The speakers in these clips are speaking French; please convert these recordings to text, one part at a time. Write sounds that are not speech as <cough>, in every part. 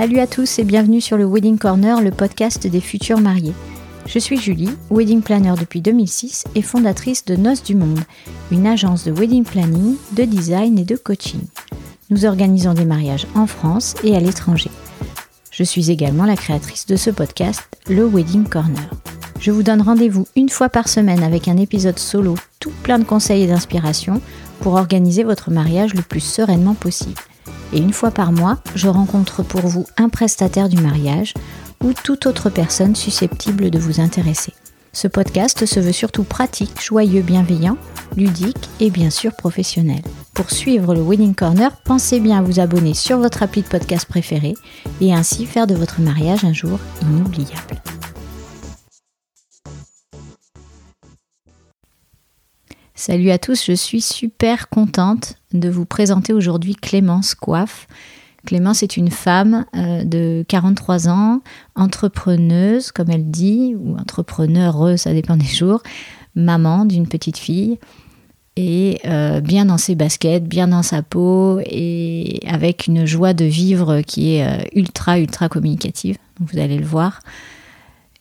Salut à tous et bienvenue sur le Wedding Corner, le podcast des futurs mariés. Je suis Julie, wedding planner depuis 2006 et fondatrice de Noces du Monde, une agence de wedding planning, de design et de coaching. Nous organisons des mariages en France et à l'étranger. Je suis également la créatrice de ce podcast, le Wedding Corner. Je vous donne rendez-vous une fois par semaine avec un épisode solo tout plein de conseils et d'inspiration pour organiser votre mariage le plus sereinement possible et une fois par mois, je rencontre pour vous un prestataire du mariage ou toute autre personne susceptible de vous intéresser. Ce podcast se veut surtout pratique, joyeux, bienveillant, ludique et bien sûr professionnel. Pour suivre le Wedding Corner, pensez bien à vous abonner sur votre appli de podcast préféré et ainsi faire de votre mariage un jour inoubliable. Salut à tous, je suis super contente de vous présenter aujourd'hui Clémence Coiffe. Clémence est une femme euh, de 43 ans, entrepreneuse, comme elle dit, ou entrepreneur, ça dépend des jours, maman d'une petite fille, et euh, bien dans ses baskets, bien dans sa peau, et avec une joie de vivre qui est euh, ultra, ultra communicative. Vous allez le voir.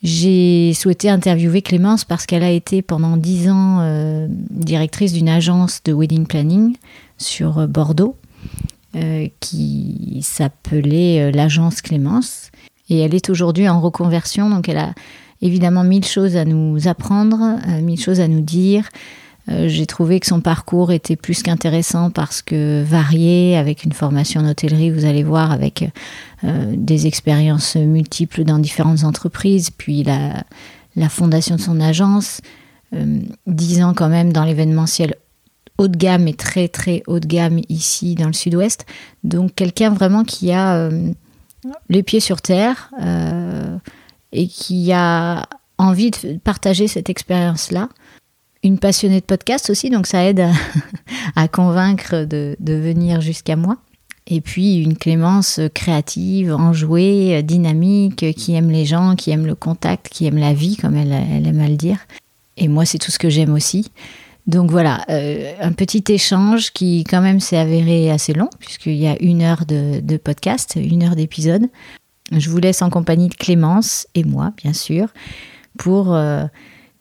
J'ai souhaité interviewer Clémence parce qu'elle a été pendant dix ans directrice d'une agence de wedding planning sur euh, Bordeaux euh, qui s'appelait l'agence Clémence. Et elle est aujourd'hui en reconversion, donc elle a évidemment mille choses à nous apprendre, mille choses à nous dire. J'ai trouvé que son parcours était plus qu'intéressant parce que varié, avec une formation en hôtellerie, vous allez voir, avec euh, des expériences multiples dans différentes entreprises, puis la, la fondation de son agence, euh, dix ans quand même dans l'événementiel haut de gamme et très très haut de gamme ici dans le sud-ouest. Donc quelqu'un vraiment qui a euh, les pieds sur terre et qui a envie de partager cette expérience-là. Une passionnée de podcast aussi, donc ça aide <laughs> à, convaincre de, de venir jusqu'à moi. Et puis une Clémence créative, enjouée, dynamique, qui aime les gens, qui aime le contact, qui aime la vie, comme elle, aime à le dire. Et moi, c'est tout ce que j'aime aussi. Donc voilà, euh, un petit échange qui quand même s'est avéré assez long, puisqu'il y a une heure de, podcast, une heure d'épisode. Je vous laisse en compagnie de Clémence et moi, bien sûr, pour... Euh,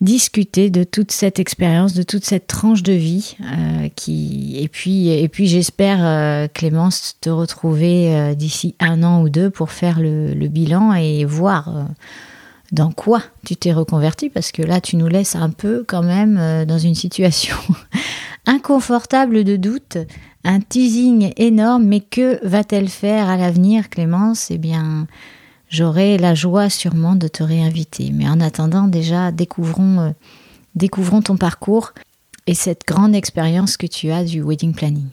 discuter de toute cette expérience, de toute cette tranche de vie. Euh, qui... Et puis, et puis j'espère, Clémence, te retrouver d'ici un an ou deux pour faire le, bilan et voir dans quoi tu t'es reconverti, parce que là, tu nous laisses un peu quand même dans une situation <laughs> inconfortable de doute, un teasing énorme, mais que va-t-elle faire à l'avenir, Clémence? Eh bien j'aurai la joie sûrement de te réinviter. Mais en attendant, déjà, découvrons, euh, découvrons ton parcours et cette grande expérience que tu as du wedding planning.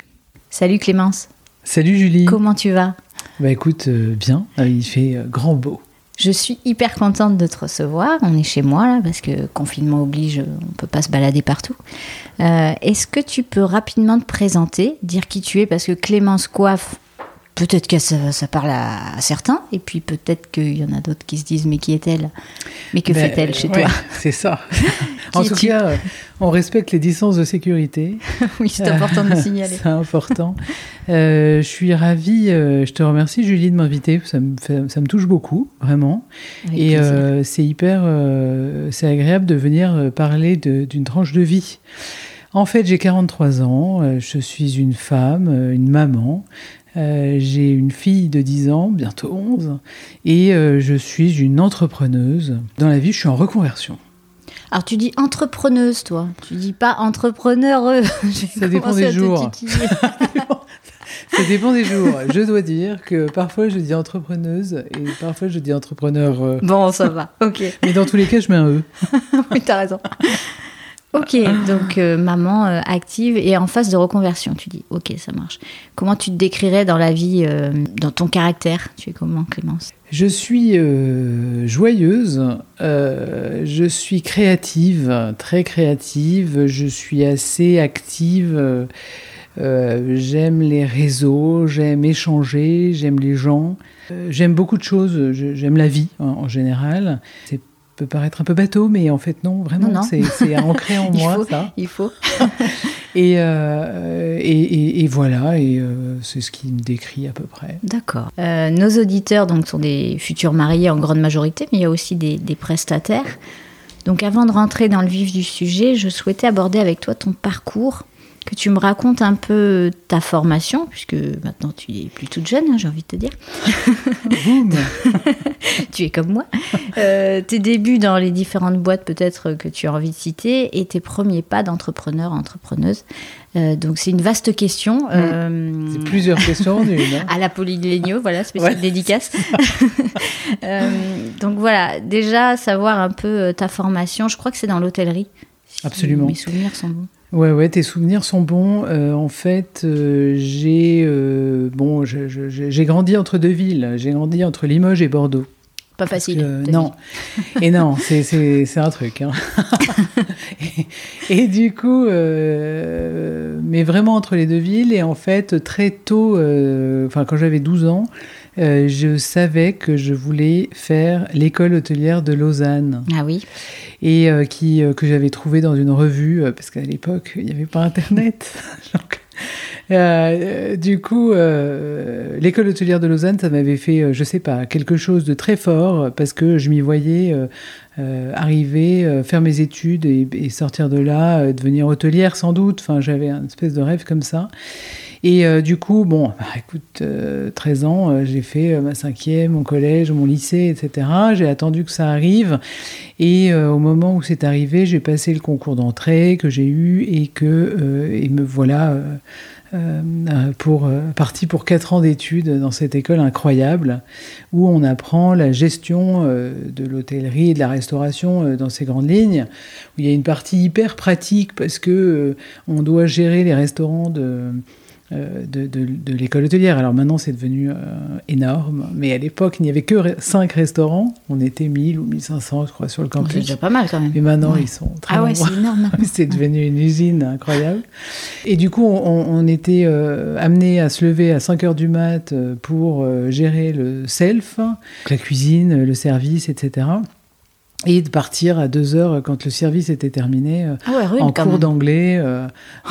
Salut Clémence. Salut Julie. Comment tu vas? Bah écoute, euh, bien, euh, il fait grand beau. Je suis hyper contente de te recevoir. On est chez moi là parce que confinement oblige, on peut pas se balader partout. Est-ce que tu peux rapidement te présenter, dire qui tu es parce que Clémence Coiffe, peut-être que ça, parle à, certains, et puis peut-être qu'il y en a d'autres qui se disent mais qui est-elle? Mais que ben, fait-elle chez toi? <laughs> C'est ça. <laughs> en tout cas, on respecte les distances de sécurité. <laughs> oui, c'est important de signaler. c'est important. Euh, je suis ravie, euh, je te remercie Julie de m'inviter, ça me, ça me touche beaucoup, vraiment. et euh, c'est hyper, c'est agréable de venir parler d'une tranche de vie. En fait, j'ai 43 ans, je suis une femme, une maman. Euh, j'ai une fille de 10 ans, bientôt 11, et euh, je suis une entrepreneuse. Dans la vie, je suis en reconversion. Alors tu dis entrepreneuse, toi. Tu dis pas entrepreneur. <laughs> Ça dépend des jours. <laughs> Ça dépend des jours. Je dois dire que parfois je dis entrepreneuse et parfois je dis entrepreneur. Euh. Bon, ça va, ok. Mais dans tous les cas, je mets un E. <laughs> oui, t'as raison. Ok, donc euh, maman euh, active et en phase de reconversion, tu dis. Ok, ça marche. Comment tu te décrirais dans la vie, euh, dans ton caractère? Tu es comment, Clémence? Je suis joyeuse, je suis créative, très créative, je suis assez active. j'aime les réseaux, j'aime échanger, j'aime les gens, j'aime beaucoup de choses, j'aime la vie en général. Peut paraître un peu bateau, mais en fait non, vraiment, c'est ancré en <laughs> moi ça. Il faut. <laughs> Euh, et, et, voilà, et euh, c'est ce qui me décrit à peu près. D'accord. Euh, nos auditeurs donc sont des futurs mariés en grande majorité, mais il y a aussi des, des prestataires. Donc avant de rentrer dans le vif du sujet, je souhaitais aborder avec toi ton parcours que tu me racontes un peu ta formation, puisque maintenant tu es plus toute jeune, hein, j'ai envie de te dire. <laughs> tu es comme moi. Euh, tes débuts dans les différentes boîtes peut-être que tu as envie de citer et tes premiers pas d'entrepreneur, entrepreneuse. Euh, donc c'est une vaste question. Mm. Euh, c'est plusieurs questions hein. <laughs> à la Polylégnio, voilà, spéciale dédicace. <laughs> donc voilà, déjà savoir un peu ta formation. Je crois que c'est dans l'hôtellerie. Absolument. Mes souvenirs sont bons. Ouais, ouais, tes souvenirs sont bons. Euh, en fait, euh, j'ai euh, bon, j'ai grandi entre deux villes. J'ai grandi entre Limoges et Bordeaux. Pas facile. non. et non, c'est un truc. Hein. <laughs> et, du coup, mais vraiment entre les deux villes. Et en fait, très tôt, enfin, quand j'avais 12 ans, je savais que je voulais faire l'école hôtelière de Lausanne. Ah oui et euh, qui, euh, que j'avais trouvé dans une revue, euh, parce qu'à l'époque, il n'y avait pas Internet. <laughs> du coup, l'école hôtelière de Lausanne, ça m'avait fait, je sais pas, quelque chose de très fort parce que je m'y voyais arriver, faire mes études et, sortir de là, devenir hôtelière sans doute. Enfin, j'avais un espèce de rêve comme ça. Et euh, du coup, bon, bah, écoute, 13 euh, ans, euh, j'ai fait ma cinquième, mon collège, mon lycée, etc. J'ai attendu que ça arrive. Et au moment où c'est arrivé, j'ai passé le concours d'entrée que j'ai eu et que et me voilà pour parti pour 4 ans d'études dans cette école incroyable où on apprend la gestion de l'hôtellerie et de la restauration dans ces grandes lignes. Où il y a une partie hyper pratique parce que on doit gérer les restaurants de euh, de, de, l'école hôtelière. Alors maintenant, c'est devenu euh, énorme, mais à l'époque, il n'y avait que 5 restaurants. On était 1000 ou 1500, je crois, sur le campus. C'est déjà pas mal quand même. Et maintenant, ils sont très Ah ouais, c'est énorme. <laughs> c'est devenu une usine incroyable. Et du coup, on, était euh, amené à se lever à 5 heures du mat pour gérer le self, la cuisine, le service, etc et de partir à deux heures quand le service était terminé euh, ah en cours d'anglais, euh,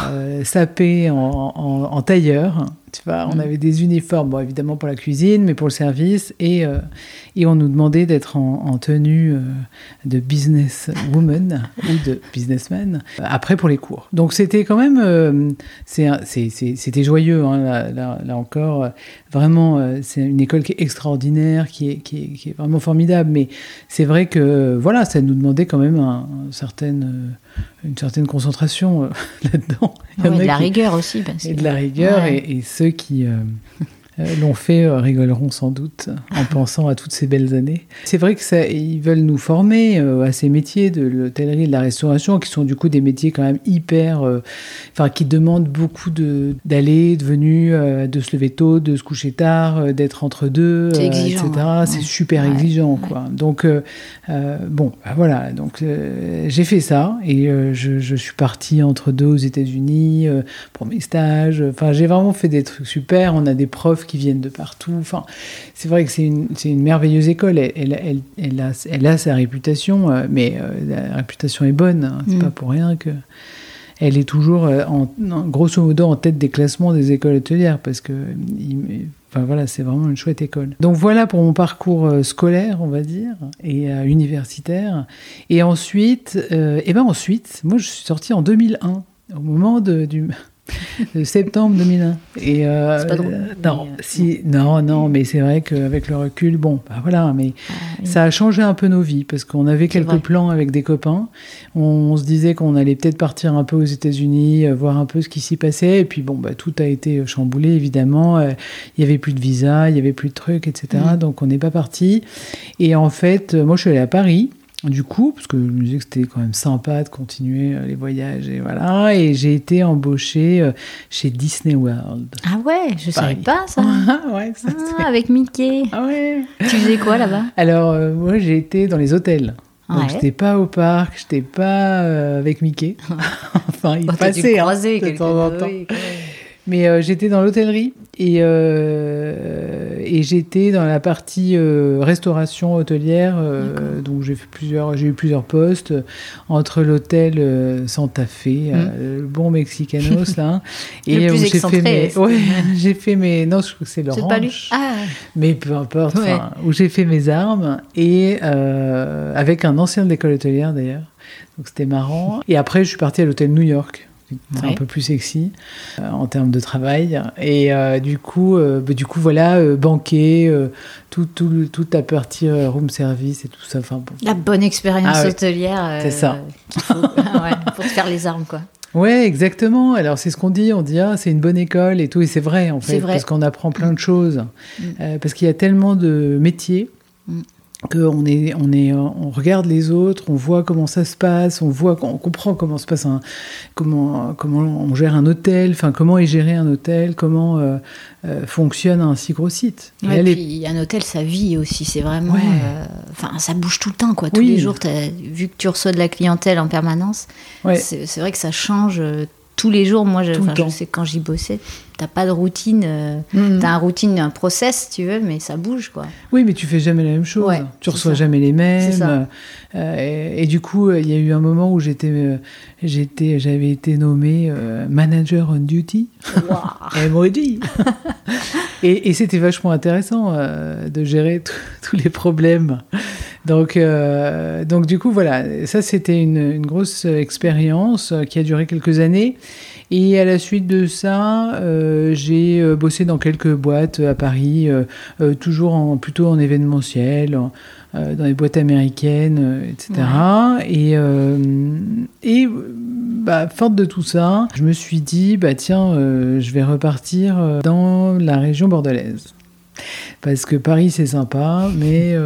euh, sapé en, en, tailleur. Tu vois, on mm. avait des uniformes, bon, évidemment pour la cuisine, mais pour le service, et, et on nous demandait d'être en, tenue de business woman ou de businessman après pour les cours. Donc c'était quand même, c'était joyeux, hein, là, là, encore. Vraiment, c'est une école qui est extraordinaire, qui est, qui est, qui est vraiment formidable, mais c'est vrai que voilà, ça nous demandait quand même un, certaine, une certaine concentration <laughs> là-dedans. et de la rigueur aussi. et de la rigueur, et, ceux qui, euh, euh, l'ont fait euh, rigoleront sans doute en pensant à toutes ces belles années. C'est vrai que ça, ils veulent nous former euh, à ces métiers de l'hôtellerie et de la restauration, qui sont du coup des métiers quand même hyper, enfin qui demandent beaucoup de d'aller, de venir, de se lever tôt, de se coucher tard, d'être entre deux, etc. C'est super exigeant, quoi. Donc bon, bah, voilà. Donc j'ai fait ça et je, je, suis partie entre deux aux États-Unis pour mes stages. Enfin, j'ai vraiment fait des trucs super. On a des profs qui viennent de partout. Enfin, c'est vrai que c'est une, une, merveilleuse école. Elle, elle, elle, a, elle, a, sa réputation, euh, mais euh, la réputation est bonne. Hein. C'est mm. pas pour rien que elle est toujours, euh, en, grosso modo, en tête des classements des écoles hôtelières parce que. Enfin voilà, c'est vraiment une chouette école. Donc voilà pour mon parcours scolaire, on va dire, et universitaire. Et ensuite, et ben ensuite, moi je suis sortie en 2001, au moment de, du, de septembre 2001. Et euh, c'est pas drôle. non, euh, si, non, non, mais c'est vrai qu'avec le recul, bon, bah voilà, mais ah, ça a changé un peu nos vies parce qu'on avait quelques plans avec des copains. On, se disait qu'on allait peut-être partir un peu aux États-Unis, euh, voir un peu ce qui s'y passait. Et puis bon, bah tout a été chamboulé évidemment. Il y avait plus de visa, il y avait plus de trucs, etc. Mm. Donc on n'est pas parti. Et en fait, moi je suis allée à Paris. Du coup, parce que je me disais que c'était quand même sympa de continuer euh, les voyages et voilà, et j'ai été embauchée euh, chez Disney World. Ah ouais, je savais pas ça. <laughs> ouais, ça ah, avec Mickey. Ah ouais. Tu faisais quoi là-bas? Alors euh, moi j'ai été dans les hôtels. Donc ouais. j'étais pas au parc, j'étais pas avec Mickey. <laughs> enfin, il oh, passait hein, de temps en temps. Mais euh, j'étais dans l'hôtellerie et, euh, et j'étais dans la partie euh, restauration hôtelière. donc j'ai fait plusieurs, j'ai eu plusieurs postes entre l'hôtel Santa Fe, mm. le bon Mexicanos là, <laughs> et où j'ai fait mes, ouais, <laughs> j'ai fait mes, non, je crois que c'est lu. Ah. Mais peu importe, où j'ai fait mes armes et avec un ancien de l'école hôtelière d'ailleurs. Donc c'était marrant. Et après, je suis partie à l'hôtel New York un peu plus sexy euh, en termes de travail. Et euh, du coup, euh, bah, du coup, voilà, banquet, tout, tout, toute la partie room service et tout ça. Enfin, La bonne expérience ah hôtelière. c'est ça. <laughs> pour te faire les armes, quoi. Ouais, exactement. Alors c'est ce qu'on dit, on dit ah c'est une bonne école et tout, et c'est vrai en fait, parce qu'on apprend plein de choses, mm. parce qu'il y a tellement de métiers. Mm qu'on est, on est, on regarde les autres, on voit comment ça se passe, on voit, on comprend comment se passe un, comment, comment on gère un hôtel, enfin comment est géré un hôtel, comment euh, euh, fonctionne un si gros site. et puis un hôtel, ça vit aussi, c'est vraiment, euh, enfin ça bouge tout le temps quoi. Tous les jours, as, vu que tu reçois de la clientèle en permanence, c'est vrai que ça change tous les jours. Moi, je, je sais quand j'y bossais, t'as pas de routine. Euh, mm. T'as un routine, un process, tu veux, mais ça bouge, quoi. Oui, mais tu fais jamais la même chose. tu reçois jamais les mêmes. Euh, et, du coup, il y a eu un moment où j'étais, euh, j'étais, j'avais été nommé manager on duty. Wow. <laughs> <laughs> et, et c'était vachement intéressant de gérer tous les problèmes. Donc, donc du coup, voilà, ça c'était une, une grosse expérience qui a duré quelques années. Et à la suite de ça, euh, j'ai euh, bossé dans quelques boîtes à Paris, euh, toujours en, plutôt en événementiel, dans les boîtes américaines, etc. Et, et bah, forte de tout ça, je me suis dit, bah tiens, je vais repartir dans la région bordelaise. Parce que Paris, c'est sympa, mais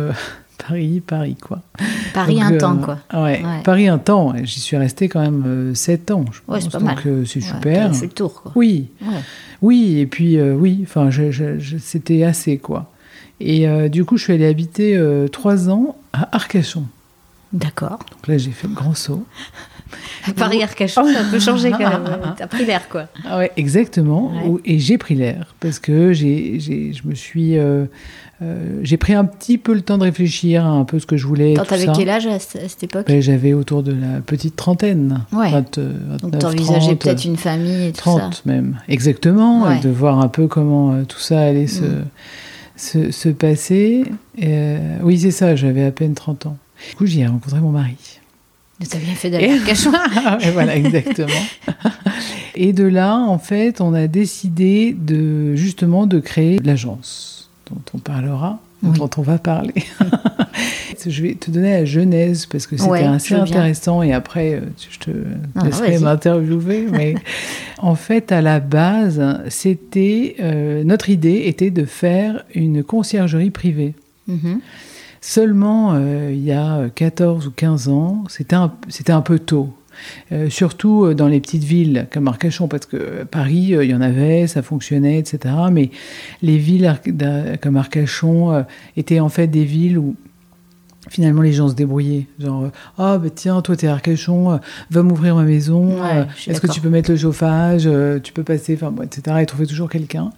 Paris, Paris, quoi. Paris un temps, quoi. Ouais, Paris un temps. J'y suis resté quand même 7 ans, je ouais, c'est pas mal. Donc c'est super. C'est le tour, quoi. Oui. Oui, et puis euh, oui, enfin, c'était assez, quoi. Et euh, du coup, je suis allée habiter 3 euh, ans à Arcachon. D'accord. Donc là, j'ai fait le grand saut. <laughs> Paris-Arcachon, ça peut <laughs> changer quand même. T'as pris l'air, quoi. Ah ouais, exactement. Et j'ai pris l'air parce que j'ai, je me suis euh, j'ai pris un petit peu le temps de réfléchir à un peu ce que je voulais. T'avais quel âge à, cette époque? Ben, J'avais autour de la petite trentaine. Ouais. 20, euh, Donc t'envisageais peut-être une famille et tout 30 même, exactement. de voir un peu comment euh, tout ça allait se, mm. se, se, passer. oui, c'est ça, j'avais à peine 30 ans. Du coup, j'y ai rencontré mon mari. T'as bien fait d'aller <laughs> et voilà, exactement. <laughs> et de là, en fait, on a décidé de justement de créer l'agence dont on parlera, dont on va parler. <laughs> je vais te donner la genèse parce que c'était assez intéressant et après euh, je te laisserai m'interviewer. Mais en fait, à la base, c'était euh, notre idée était de faire une conciergerie privée. Mm-hmm. Seulement, euh, il y a 14 ou 15 ans, c'était un, un peu tôt. Euh, surtout euh, dans les petites villes comme Arcachon, parce que Paris, euh, il y en avait, ça fonctionnait, etc. Mais les villes comme Arcachon étaient en fait des villes où finalement les gens se débrouillaient. Genre, ah oh, bah tiens, toi t'es Arcachon, va m'ouvrir ma maison, est-ce que tu peux mettre le chauffage, tu peux passer, enfin bon, etc. Et trouver toujours quelqu'un.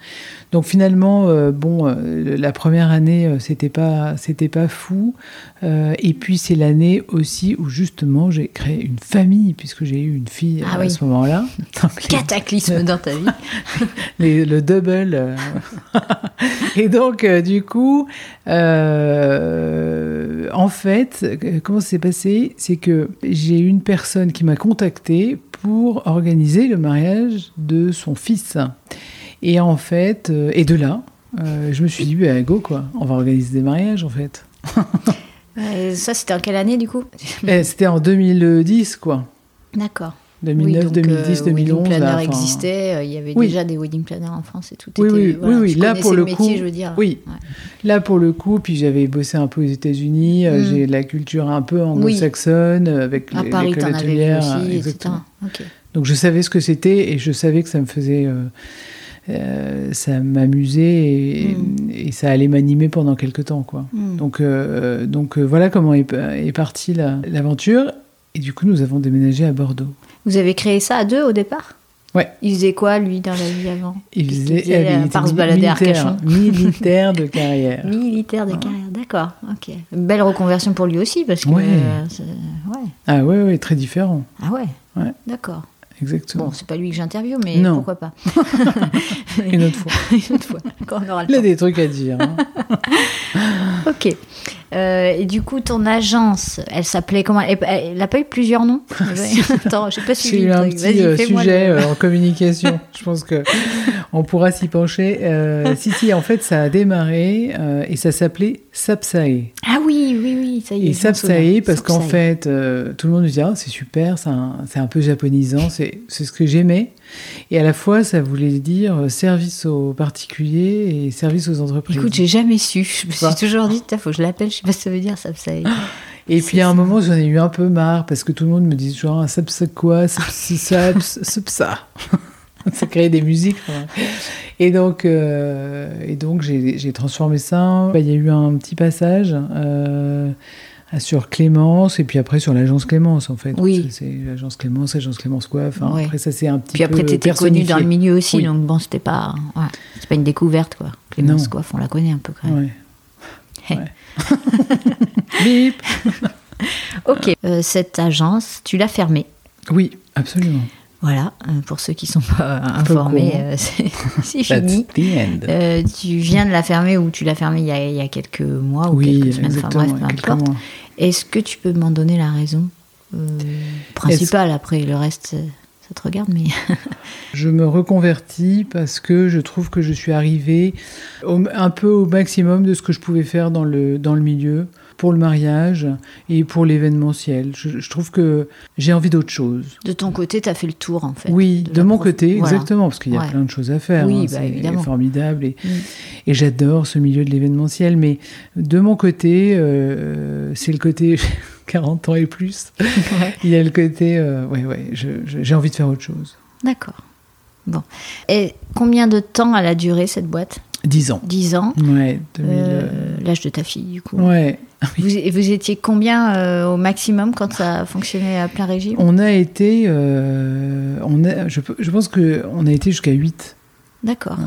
Donc finalement, euh, bon, euh, la première année, euh, c'était pas, c'était pas fou. et puis c'est l'année aussi où justement j'ai créé une famille puisque j'ai eu une fille ah à ce moment-là. <laughs> Cataclysme dans ta vie. <laughs> le double. <laughs> et donc du coup, en fait, comment ça s'est passé? C'est que j'ai une personne qui m'a contacté pour organiser le mariage de son fils. Et en fait, euh, et de là, euh, je me suis dit, bah, go quoi, on va organiser des mariages en fait. <laughs> ça, c'était en quelle année du coup? <laughs> Eh, C'était en 2010 quoi. D'accord. 2009, 2010, 2011. Wedding planner existait, euh, il y avait déjà des wedding planners en France et tout. Oui, oui, oui, oui. là pour le, coup, je veux dire. Oui, là pour le coup, puis j'avais bossé un peu aux États-Unis, mm. j'ai la culture un peu anglo-saxonne avec à Paris, t'en avais aussi, exactement. Donc je savais ce que c'était et je savais que ça me faisait euh, ça m'amusait mm. et, ça allait m'animer pendant quelques temps. Quoi. Mm. Donc, euh, donc euh, voilà comment est, est partie l'aventure. et du coup, nous avons déménagé à Bordeaux. Vous avez créé ça à deux au départ? Ouais. Il faisait quoi, lui, dans la vie avant? Il faisait, euh, il par était se balader à Arcachon? Militaire de <laughs> carrière. Militaire de carrière, d'accord. Ok. Belle reconversion pour lui aussi, parce que. Euh, ouais. Ah ouais, ouais, très différent, Ah ouais Ouais. D'accord. Exactement. Bon, c'est pas lui que j'interviewe, mais Non. pourquoi pas <laughs> Une autre fois. <laughs> Une autre fois, quand on aura le Il a des trucs à dire. hein. <laughs> Ok. Euh, et du coup, ton agence, elle s'appelait comment? Elle elle n'a pas eu plusieurs noms? <laughs> Attends, je sais pas suivi J'ai eu un petit euh, sujet le- euh, en communication. <laughs> Je pense que on pourra s'y pencher. Euh, si, si, en fait, ça a démarré et ça s'appelait Sapsae. Ah oui, oui, oui, ça y est. Et. Sapsae, parce qu'en fait, tout le monde nous dit ah, c'est super, c'est un, un peu japonisant, c'est ce que j'aimais. Et à la fois, ça voulait dire service aux particuliers et service aux entreprises. Écoute, j'ai jamais su. Je me suis toujours dit, il faut que je l'appelle, je sais pas ce que ça veut dire, ça, ça. Et puis à un ça. moment, j'en ai eu un peu marre parce que tout le monde me dit genre Sapsa quoi, Sapsa, Sapsa. <laughs> Ça crée des musiques. Et donc, euh, et donc j'ai transformé ça. Il y a eu un petit passage euh, sur Clémence et puis après sur l'agence Clémence en fait. Oui. C'est l'agence Clémence, l'agence Clémence quoi. Enfin, Ouais. Après ça c'est un petit Puis après, peu tu étais connue dans le milieu aussi, Oui. donc bon, c'était pas, ouais, c'est pas une découverte, quoi. Clémence. Coiffe, on la connaît un peu quand même. Ouais. <laughs> Bip. <laughs> Ok. Euh, cette agence, tu l'as fermée? Oui, absolument. Voilà, euh, pour ceux qui sont pas informés, euh, c'est <laughs> fini. Euh, tu viens de la fermer ou tu l'as fermée il y a, il y a quelques mois ou oui, quelques semaines, enfin bref, peu importe. Est-ce que tu peux m'en donner la raison euh, principale Après, le reste, ça te regarde, mais. <laughs> Je me reconvertis parce que je trouve que je suis arrivée au- un peu au maximum de ce que je pouvais faire dans le, dans le milieu pour le mariage et pour l'événementiel. Je, je trouve que j'ai envie d'autre chose. De ton côté, tu as fait le tour, en fait. Oui, de, mon prof- côté, Voilà. exactement, parce qu'il y a Ouais. plein de choses à faire. Oui, hein, bah, c'est formidable et, Mm. et j'adore ce milieu de l'événementiel. Mais de mon côté, euh, c'est le côté <laughs> 40 ans et plus. Ouais. Il y a le côté, euh, ouais, ouais, j'ai envie de faire autre chose. D'accord. Bon. Et combien de temps elle a duré, cette boîte? 10 ans. 10 ans. Ouais, 2000, euh, Euh, L'âge de ta fille, du coup. ouais. Vous, vous étiez combien euh, au maximum quand ça fonctionnait à plein régime? On a été, euh, on a, je, je pense que on a été jusqu'à 8 D'accord.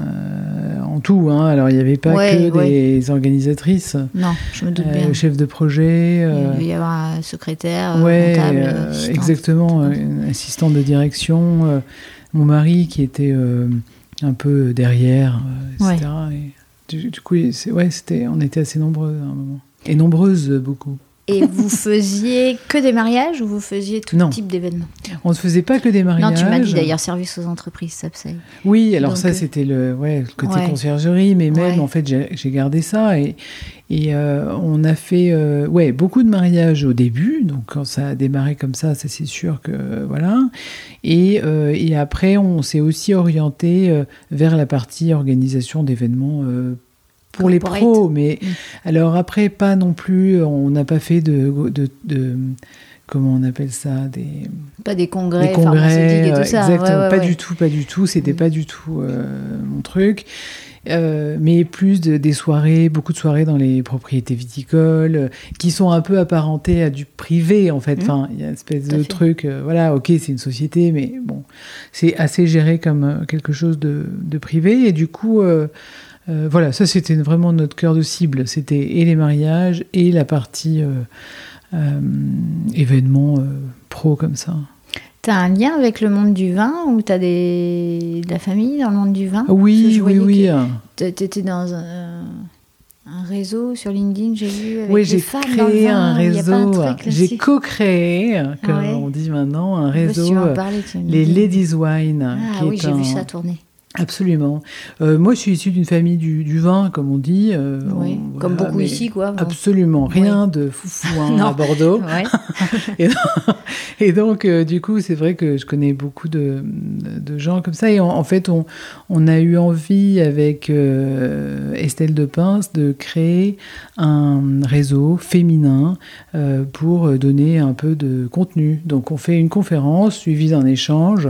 en tout. Hein. Alors il n'y avait pas Ouais, que ouais. des organisatrices, Non, je me doute bien. chefs de projet. Il devait y avoir un secrétaire, ouais, comptable, exactement, une assistante de direction. mon mari qui était un peu derrière, euh, etc. Et du, du coup, ouais, c'était, on était assez nombreux à un moment. Et nombreuses beaucoup. Et vous faisiez que des mariages ou vous faisiez tout Non. type d'événements On ne faisait pas que des mariages. Non, tu m'as dit d'ailleurs service aux entreprises, ça c'est. Oui, alors Donc, ça euh, c'était le, ouais, le côté ouais. conciergerie, mais même Ouais. en fait j'ai gardé ça et, et euh, on a fait euh, ouais, beaucoup de mariages au début, donc quand ça a démarré comme ça, ça c'est sûr que voilà. Et, euh, et après on s'est aussi orienté vers la partie organisation d'événements. Pour les pros, mais alors après pas non plus, on n'a pas fait de, de, de- comment on appelle ça, des, Pas des congrès, pharmaceutiques congrès, et tout ça. exactement, Ouais, ouais, pas ouais. du tout, pas du tout, c'était Mm. pas du tout euh, mon truc. Euh, mais plus de- des soirées, beaucoup de soirées dans les propriétés viticoles, euh, qui sont un peu apparentées à du privé en fait. Mm. Enfin, il y a une espèce de fait. truc, euh, voilà, ok, c'est une société, mais bon, c'est assez géré comme quelque chose de, de privé. Et du coup, euh, voilà, ça c'était vraiment notre cœur de cible. C'était et les mariages et la partie euh, euh, événements euh, pro comme ça. T'as un lien avec le monde du vin ou t'as des... de la famille dans le monde du vin? Oui, oui, oui. T'étais dans un, un réseau sur LinkedIn, j'ai vu. Avec Oui, j'ai femmes dans le créé un réseau. J'ai co-créé, comme Ouais. on dit maintenant, un réseau, parler, les. Ladies Wine. Ah qui oui, j'ai vu ça tourner. Absolument. Euh, moi, je suis issue d'une famille du, du vin, comme on dit. euh, Oui, on- comme voilà, beaucoup ici, quoi. bon. Absolument, rien de foufou <laughs> hein, à Bordeaux. <laughs> <laughs> Et donc, euh, du coup, c'est vrai que je connais beaucoup de, de gens comme ça. Et en, en fait, on, on a eu envie, avec Estelle de Pince, de créer un réseau féminin pour donner un peu de contenu. Donc, on fait une conférence suivie d'un échange.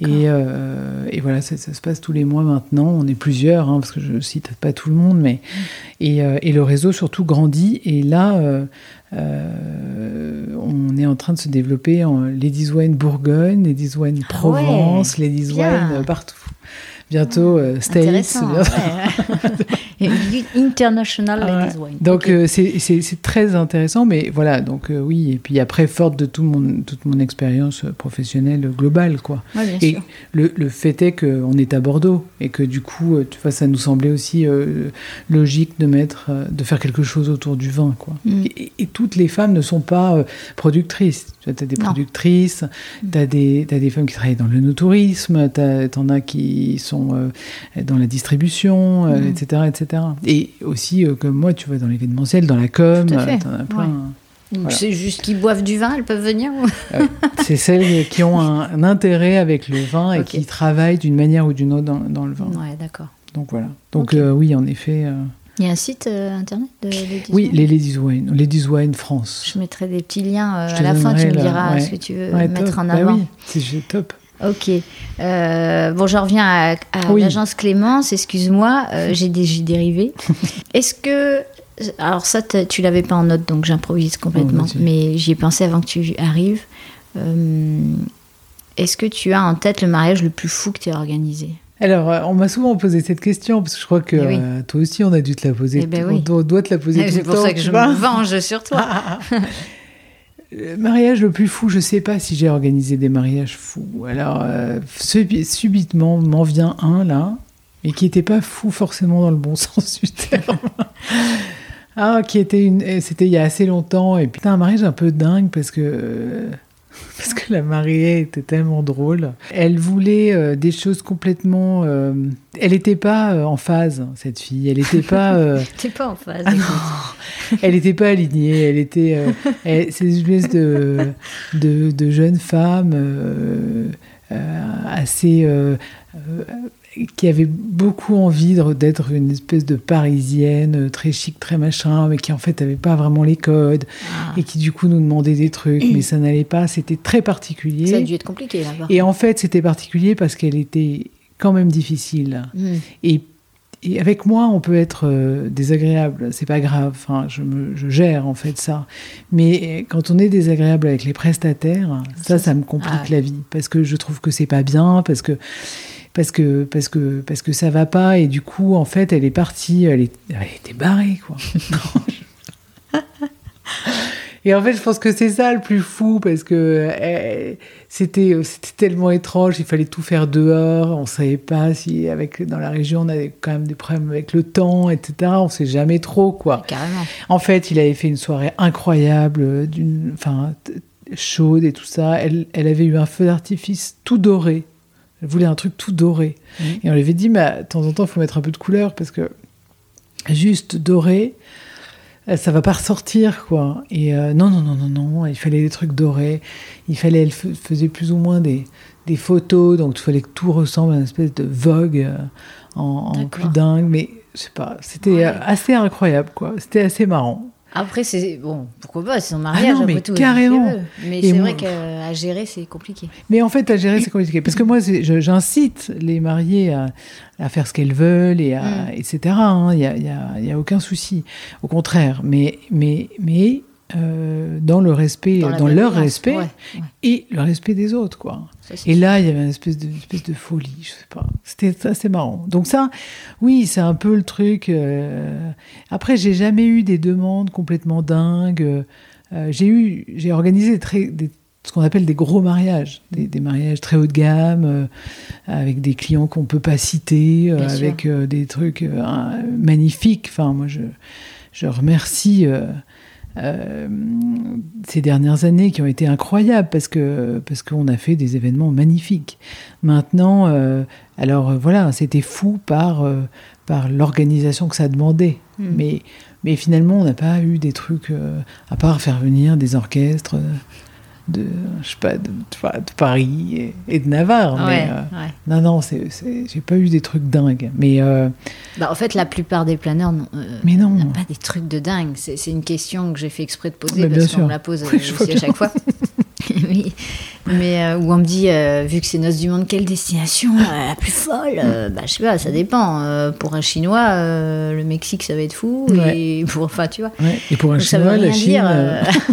Et, et voilà, ça, ça se passe tous les mois maintenant. On est plusieurs, hein, parce que je cite pas tout le monde, mais et, euh, et le réseau surtout grandit. Et là, euh, on est en train de se développer en Ladies Wine Bourgogne, Ladies Wine ah Provence, Ladies Wine partout bientôt euh, States. <laughs> International Ladies Wine. Donc euh, c'est très intéressant, mais voilà, donc euh, oui, et puis après, forte de tout mon, toute mon expérience professionnelle globale, quoi. et Le, le, fait est qu'on est à Bordeaux, et que du coup, tu vois, ça nous semblait aussi logique de mettre, de faire quelque chose autour du vin, quoi. Mm. Et, toutes les femmes ne sont pas productrices. Tu as des productrices, tu as, as des femmes qui travaillent dans le no-tourisme, tu en as qui sont euh, dans la distribution, etc., euh, etc. Mm. Et aussi, euh, comme moi, tu vois, dans l'événementiel, dans la com, t'en as plein. C'est juste qu'ils boivent du vin, elles peuvent venir C'est celles qui ont un, intérêt avec le vin et qui travaillent d'une manière ou d'une autre dans, le vin. Ouais, d'accord. Donc voilà. Donc oui, en effet. Il y a un site internet de Ladies Oui, les Ladies Wine, Ladies Wine France. Je mettrai des petits liens à la fin, tu me diras ce que tu veux mettre en bah avant. oui, c'est top. Ok. Euh, bon, je reviens à, l'agence Clémence, excuse-moi, euh, <laughs> j'ai dérivé. Est-ce que. Alors, ça, tu l'avais pas en note, donc j'improvise complètement, mais j'y ai pensé avant que tu arrives. Euh, est-ce que tu as en tête le mariage le plus fou que tu as organisé? Alors, on m'a souvent posé cette question, parce que je crois que eh toi aussi, on a dû te la poser. Eh ben on doit te la poser temps. <laughs> C'est pour ça que je me venge sur toi. <laughs> Le mariage le plus fou, je sais pas si j'ai organisé des mariages fous. Alors, euh, subitement, m'en vient un là, mais qui n'était pas fou forcément dans le bon <laughs> sens du terme. ah, qui était une. C'était il y a assez longtemps, et puis un mariage un peu dingue parce que. <laughs> parce que la mariée était tellement drôle. Elle voulait euh, des choses complètement. Euh, elle n'était pas euh, en phase, cette fille. Elle n'était pas. <laughs> pas en phase. <laughs> elle n'était pas alignée. Elle était. c'est une espèce de, de, de jeune femme assez qui avait beaucoup envie d'être une espèce de parisienne, euh, très chic, très machin, mais qui en fait n'avait pas vraiment les codes, ah. et qui du coup nous demandait des trucs, mais ça n'allait pas, c'était très particulier. Ça a dû être compliqué là-bas. Et en fait, c'était particulier parce qu'elle était quand même difficile. Hmm. Et, avec moi, on peut être euh, désagréable, c'est pas grave, enfin, je, je, gère en fait ça. Mais quand on est désagréable avec les prestataires, ça, ça, me complique ah la vie, parce que je trouve que c'est pas bien, parce que parce que parce que parce que ça va pas. Et du coup en fait elle est partie elle, est, elle était barrée quoi. <laughs> Et en fait je pense que c'est ça le plus fou parce que eh, c'était c'était tellement étrange. Il fallait tout faire dehors. On savait pas si avec dans la région on avait quand même des problèmes avec le temps etc on sait jamais trop quoi. Carrément. En fait il avait fait une soirée incroyable d'une enfin chaude et tout ça. Elle, elle avait eu un feu d'artifice tout doré elle voulait un truc tout doré. Mmh. Et on lui avait dit, mais de temps en temps, il faut mettre un peu de couleur parce que juste doré, euh, ça va pas ressortir, quoi. Et euh, non, non, non, non, non, il fallait des trucs dorés. Il fallait, elle faisait plus ou moins des, des photos, donc il fallait que tout ressemble à une espèce de vogue euh, en, plus dingue. Mais je sais pas, c'était assez incroyable, quoi. C'était assez marrant. Après, c'est bon, pourquoi pas, c'est son mariage, ah mais tout, carrément. Mais c'est vrai qu'à gérer, c'est compliqué. Mais en fait, à gérer, c'est compliqué. Parce que moi, j'incite les mariés à, faire ce qu'elles veulent, et à, mm. etc. Il n'y a, y a, y a, aucun souci. Au contraire. Mais, mais, mais euh, dans le respect, dans, leur respect et le respect des autres, quoi. et là, il y avait une espèce de, espèce de folie, je sais pas. C'était assez marrant. Donc ça, oui, c'est un peu le truc. Euh... Après, j'ai jamais eu des demandes complètement dingues. Euh, j'ai eu, j'ai organisé très, des, ce qu'on appelle des gros mariages, des, mariages très haut de gamme, euh, avec des clients qu'on peut pas citer, avec des trucs magnifiques. Enfin, moi, je, je remercie euh, ces dernières années qui ont été incroyables parce que parce qu'on a fait des événements magnifiques. Maintenant, euh, alors euh, voilà, c'était fou par par l'organisation que ça demandait, hmm. mais mais finalement on n'a pas eu des trucs à part faire venir des orchestres de, je sais pas, de, Paris et, de Navarre. mais, euh, Non, non, j'ai pas eu des trucs dingues. Mais, euh, bah, en fait, la plupart des planeurs n'ont euh, pas des trucs de dingue. C'est une question que j'ai fait exprès de poser parce qu'on me la pose aussi à chaque fois. <laughs> <laughs> Mais euh, où on me dit, euh, vu que c'est Noces du Monde, quelle destination euh, la plus folle Bah, je sais pas, ça dépend. pour un Chinois, le Mexique, ça va être fou. Et pour, enfin, tu vois. Et pour un Chinois, la Chine. <laughs>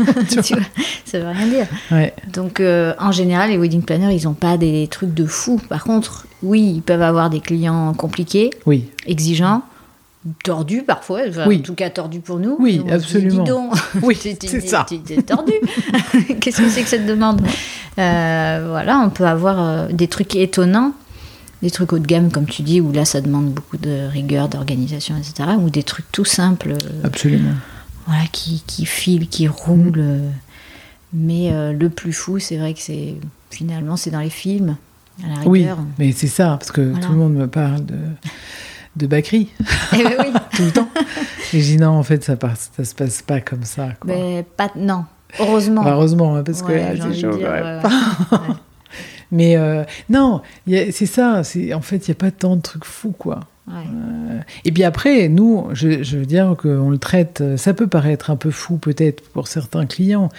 <laughs> tu vois, ça veut rien dire. Donc, en général, les wedding planners, ils n'ont pas des trucs de fou. Par contre, oui, ils peuvent avoir des clients compliqués, oui. exigeants tordu parfois, en tout cas tordu pour nous. Oui, absolument. Donc, oui, <laughs> c'est ça. tordu. <laughs> Qu'est-ce que c'est que cette demande euh, Voilà, on peut avoir euh, des trucs étonnants, des trucs haut de gamme, comme tu dis, où là, ça demande beaucoup de rigueur, d'organisation, etc. Ou des trucs tout simples. Euh, absolument. Voilà, qui, qui filent, qui roulent. Mais le plus fou, c'est vrai que c'est finalement, c'est dans les films. À la rigueur. Oui, mais c'est ça, parce que tout le monde me parle de de Bakri. Eh ben oui. <laughs> Tout le temps. Et je dis non, en fait, ça, passe, ça se passe pas comme ça. Mais pas, non, heureusement. heureusement, hein, parce que c'est chaud <laughs> Mais euh, non, c'est ça. En fait, il n'y a pas tant de trucs fous, quoi. Euh, et puis après, nous, je, je veux dire qu'on le traite, ça peut paraître un peu fou peut-être pour certains clients,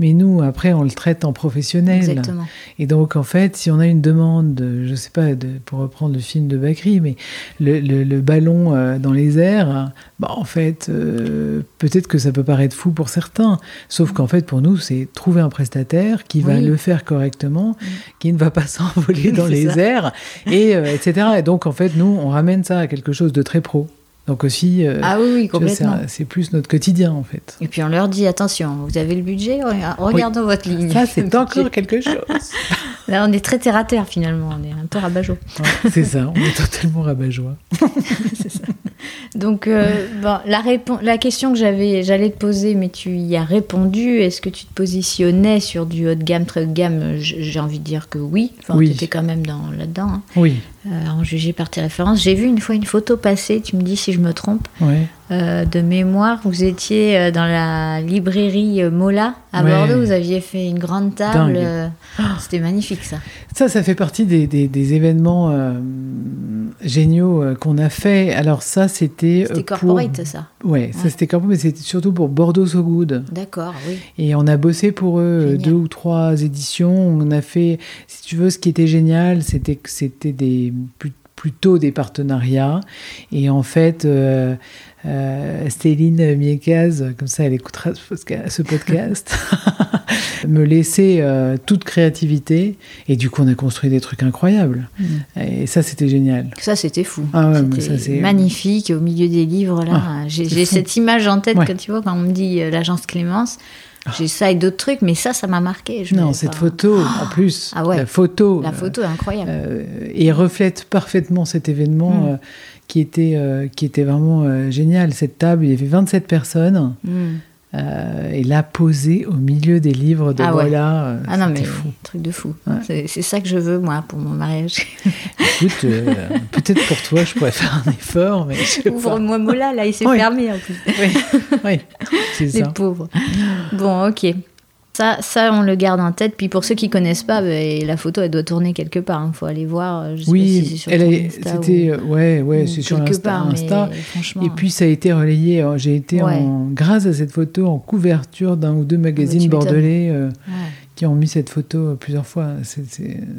mais nous, après, on le traite en professionnel. Exactement. Et donc, en fait, si on a une demande, je ne sais pas, de, pour reprendre le film de Bakri, mais le, le, ballon euh, dans les airs, bah, en fait, euh, peut-être que ça peut paraître fou pour certains. Sauf qu'en fait, pour nous, c'est trouver un prestataire qui va le faire correctement, mm. qui ne va pas <laughs> s'envoler dans les airs, et, euh, etc. Et donc, en fait, nous, on ramène ça à quelque chose de très pro. Donc aussi, euh, ah oui, complètement. C'est plus notre quotidien en fait. Et puis on leur dit attention, vous avez le budget, regardons votre ligne. Ça c'est <laughs> encore quelque chose. <laughs> Là on est très terre à terre finalement, on est un peu rabat-joie. c'est ça, on est totalement rabat-joie. <laughs> c'est ça. Donc euh, bon, la, la question que j'avais, j'allais te poser, mais tu y as répondu. Est-ce que tu te positionnais sur du haut de gamme, très haut de gamme? J'ai envie de dire que oui. Enfin, oui. tu étais quand même dans, là-dedans. Hein. Oui. Euh, en jugé par tes références. J'ai vu une fois une photo passer, tu me dis si je me trompe, euh, de mémoire. Vous étiez euh, dans la librairie Mola à Bordeaux, vous aviez fait une grande table. C'était magnifique ça. Ça, ça fait partie des, des, événements géniaux qu'on a fait. Alors ça, c'était... C'était corporate ça Ouais, ça c'était corporate, mais c'était surtout pour Bordeaux So Good. D'accord, oui. Et on a bossé pour eux deux ou trois éditions. On a fait, si tu veux, ce qui était génial, c'était que c'était des plutôt des partenariats. Et en fait, euh, euh, Stéline Miekaz, comme ça elle écoutera ce podcast, <laughs> me laissait euh, toute créativité. Et du coup, on a construit des trucs incroyables. Mm. Et ça, c'était génial. Ça, c'était fou. Ah c'était magnifique au milieu des livres. là. Ah, J'ai cette image en tête, quand tu vois, quand on me dit l'agence Clémence. J'ai ça et d'autres trucs, mais ça, ça m'a marqué. non, cette photo, en plus, ah ouais. la photo, la photo est incroyable, euh, et reflète parfaitement cet événement mm. Euh, qui était euh, qui était vraiment génial. Cette table, il y avait 27 personnes. Mm. Euh, et là posée au milieu des livres de ah voilà. Euh, ah non mais fou. truc de fou. C'est ça que je veux moi pour mon mariage. <laughs> Écoute, euh, peut-être pour toi je pourrais faire un effort, mais ouvre-moi Mola là, il s'est fermé en plus. Oui, oui c'est ça. Les pauvres. Bon, ok. Ça, ça, on le garde en tête. Puis pour ceux qui connaissent pas, ben, la photo, elle doit tourner quelque part. Il hein. faut aller voir. Je sais oui, pas si sur elle c'était, ouais, ouais, c'est sur Insta. Insta. Et puis ça a été relayé. Euh, j'ai été, en, grâce à cette photo, en couverture d'un ou deux magazines bordelais. Euh, qui ont mis cette photo euh, plusieurs fois.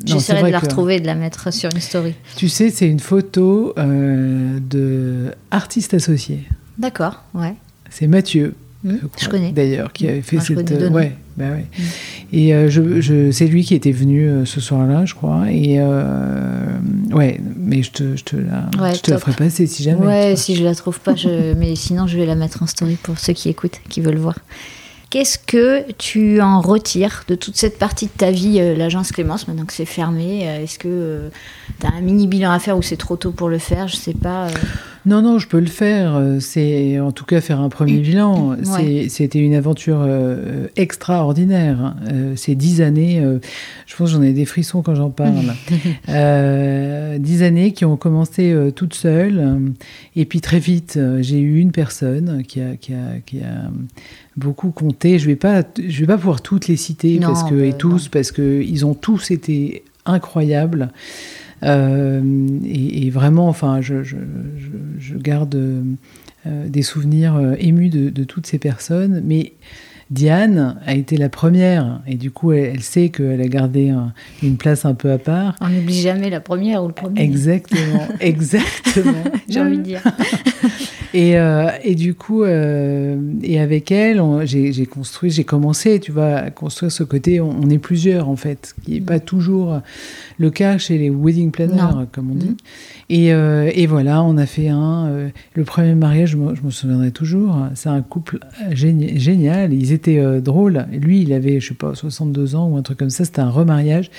J'essaierai de la retrouver et de la mettre sur une story. Tu sais, c'est une photo euh, de artiste associé. D'accord, ouais. C'est Mathieu, Mmh. je, connais. D'ailleurs, qui avait fait cette. ouais, bah ouais. Mmh. Et euh, je, je, c'est lui qui était venu euh, ce soir-là, je crois. Et euh, ouais, mais je te, je te la, je te la ferai passer si jamais. Ouais, si je la trouve pas, je... <laughs> mais sinon je vais la mettre en story pour ceux qui écoutent, qui veulent voir. Qu'est-ce que tu en retires de toute cette partie de ta vie, l'agence Clémence, maintenant que c'est fermé Est-ce que tu as un mini bilan à faire ou c'est trop tôt pour le faire Je sais pas. Non, non, je peux le faire. C'est en tout cas faire un premier bilan. C'était une aventure euh, extraordinaire. Euh, ces dix années, euh, je pense que j'en ai des frissons quand j'en parle. <laughs> dix années qui ont commencé toutes seules. Et puis très vite, j'ai eu une personne qui a, qui a, qui a beaucoup compté. Je vais pas, je vais pas pouvoir toutes les citer parce que et tous parce que ils ont tous été incroyables. Euh, et, vraiment, enfin, je, garde euh, des souvenirs euh, émus de, toutes ces personnes, mais Diane a été la première, et du coup, elle, sait qu'elle a gardé une place un peu à part. On n'oublie jamais la première ou le premier. Exactement, <laughs> exactement. J'ai envie de dire. <laughs> Et, euh, et, du coup, euh, et avec elle, j'ai construit, j'ai commencé, tu vois, à construire ce côté. On, est plusieurs en fait, qui n'est pas toujours le cas chez les wedding planners, comme on dit. Mm. Et, euh, et, voilà, on a fait un. le premier mariage, je me, souviendrai toujours. C'est un couple génial. Ils étaient drôles. Lui, il avait, je sais pas, 62 ans ou un truc comme ça. C'était un remariage.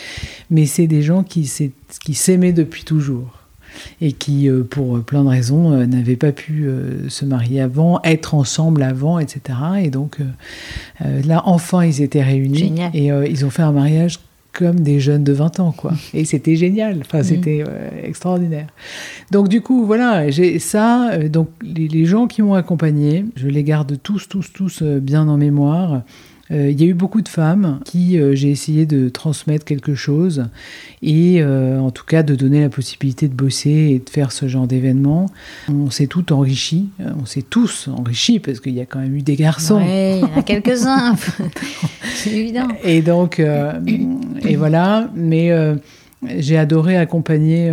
Mais c'est des gens qui s'aimaient depuis toujours et qui, euh, pour plein de raisons, euh, n'avaient pas pu euh, se marier avant, être ensemble avant, etc. Et donc là, enfin, ils étaient réunis et ils ont fait un mariage comme des jeunes de 20 ans, quoi. Et c'était génial, enfin, mm. c'était extraordinaire. Donc, du coup, voilà, j'ai ça. donc, les, les, gens qui m'ont accompagné, je les garde tous, tous, tous bien en mémoire. Euh, il y a eu beaucoup de femmes qui euh, j'ai essayé de transmettre quelque chose et euh, en tout cas de donner la possibilité de bosser et de faire ce genre d'événement. On s'est tout enrichi, on s'est tous enrichis parce qu'il y a quand même eu des garçons. Oui, il y en a <laughs> quelques-uns, <laughs> c'est évident. Et donc, et voilà, mais j'ai adoré accompagner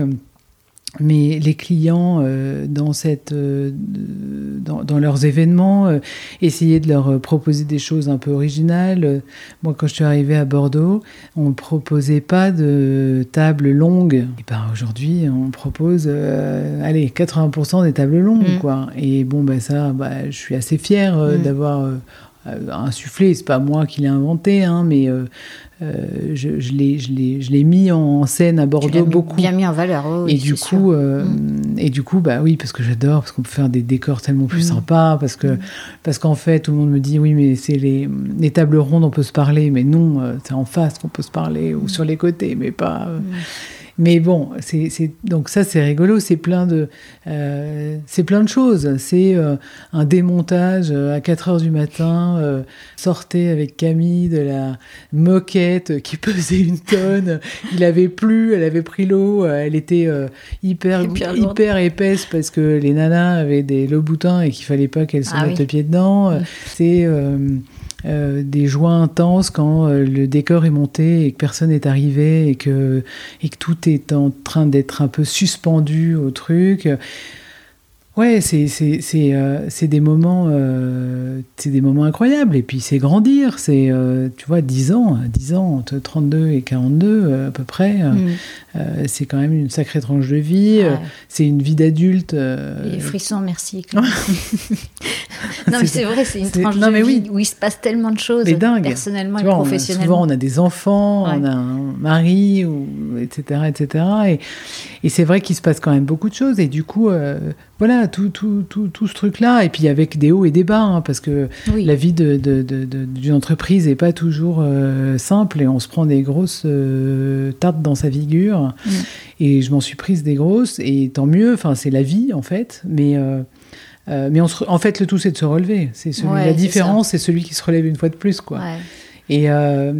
mais les clients euh, dans, cette, euh, dans, leurs événements, euh, essayer de leur proposer des choses un peu originales. Moi, quand je suis arrivée à Bordeaux, on ne proposait pas de table longue. Et ben, aujourd'hui, on propose allez, 80% des tables longues. Mm. Quoi. Et bon, ben, ça, bah, je suis assez fière mm. d'avoir insufflé. C'est pas moi qui l'ai inventé, hein, mais euh, je, je l'ai mis en scène à Bordeaux beaucoup. Bien mis en valeur, et, du coup, euh, mm. et du coup, bah oui, parce que j'adore, parce qu'on peut faire des décors tellement plus mm. sympas, parce que mm. parce qu'en fait, tout le monde me dit oui, mais c'est les, les, tables rondes, on peut se parler, mais non, euh, c'est en face qu'on peut se parler ou sur les côtés, mais pas. Mais bon, c'est, donc ça c'est rigolo, c'est plein de, euh, c'est plein de choses. C'est euh, un démontage euh, à 4 heures du matin, euh, sortez avec Camille de la moquette qui <laughs> pesait une tonne. Il avait plu, elle avait pris l'eau, elle était hyper hyper épaisse parce que les nanas avaient des lots boutins et qu'il fallait pas qu'elles se ah mettent le pied dedans. C'est euh, des joies intenses quand euh, le décor est monté et que personne n'est arrivé et que, et que tout est en train d'être un peu suspendu au truc. Ouais, c'est euh, des moments euh, c'est des moments incroyables et puis c'est grandir, c'est euh, tu vois 10 ans, 10 ans entre 32 et 42 à peu près. Mm. c'est quand même une sacrée tranche de vie, c'est une vie d'adulte. Les frissons, merci. <laughs> non mais c'est vrai, c'est une tranche de vie où il se passe tellement de choses personnellement et professionnellement. souvent on a des enfants, on a un mari ou etc etc et, et c'est vrai qu'il se passe quand même beaucoup de choses et du coup voilà, tout, tout, tout, tout ce truc-là. Et puis avec des hauts et des bas, hein, parce que la vie d'une de, de, entreprise n'est pas toujours euh, simple et on se prend des grosses euh, tartes dans sa figure. Mm. Et je m'en suis prise des grosses, et tant mieux, enfin, c'est la vie en fait. Mais. Euh, mais on en fait, le tout, c'est de se relever. C'est la différence, c'est celui qui se relève une fois de plus, quoi. Et,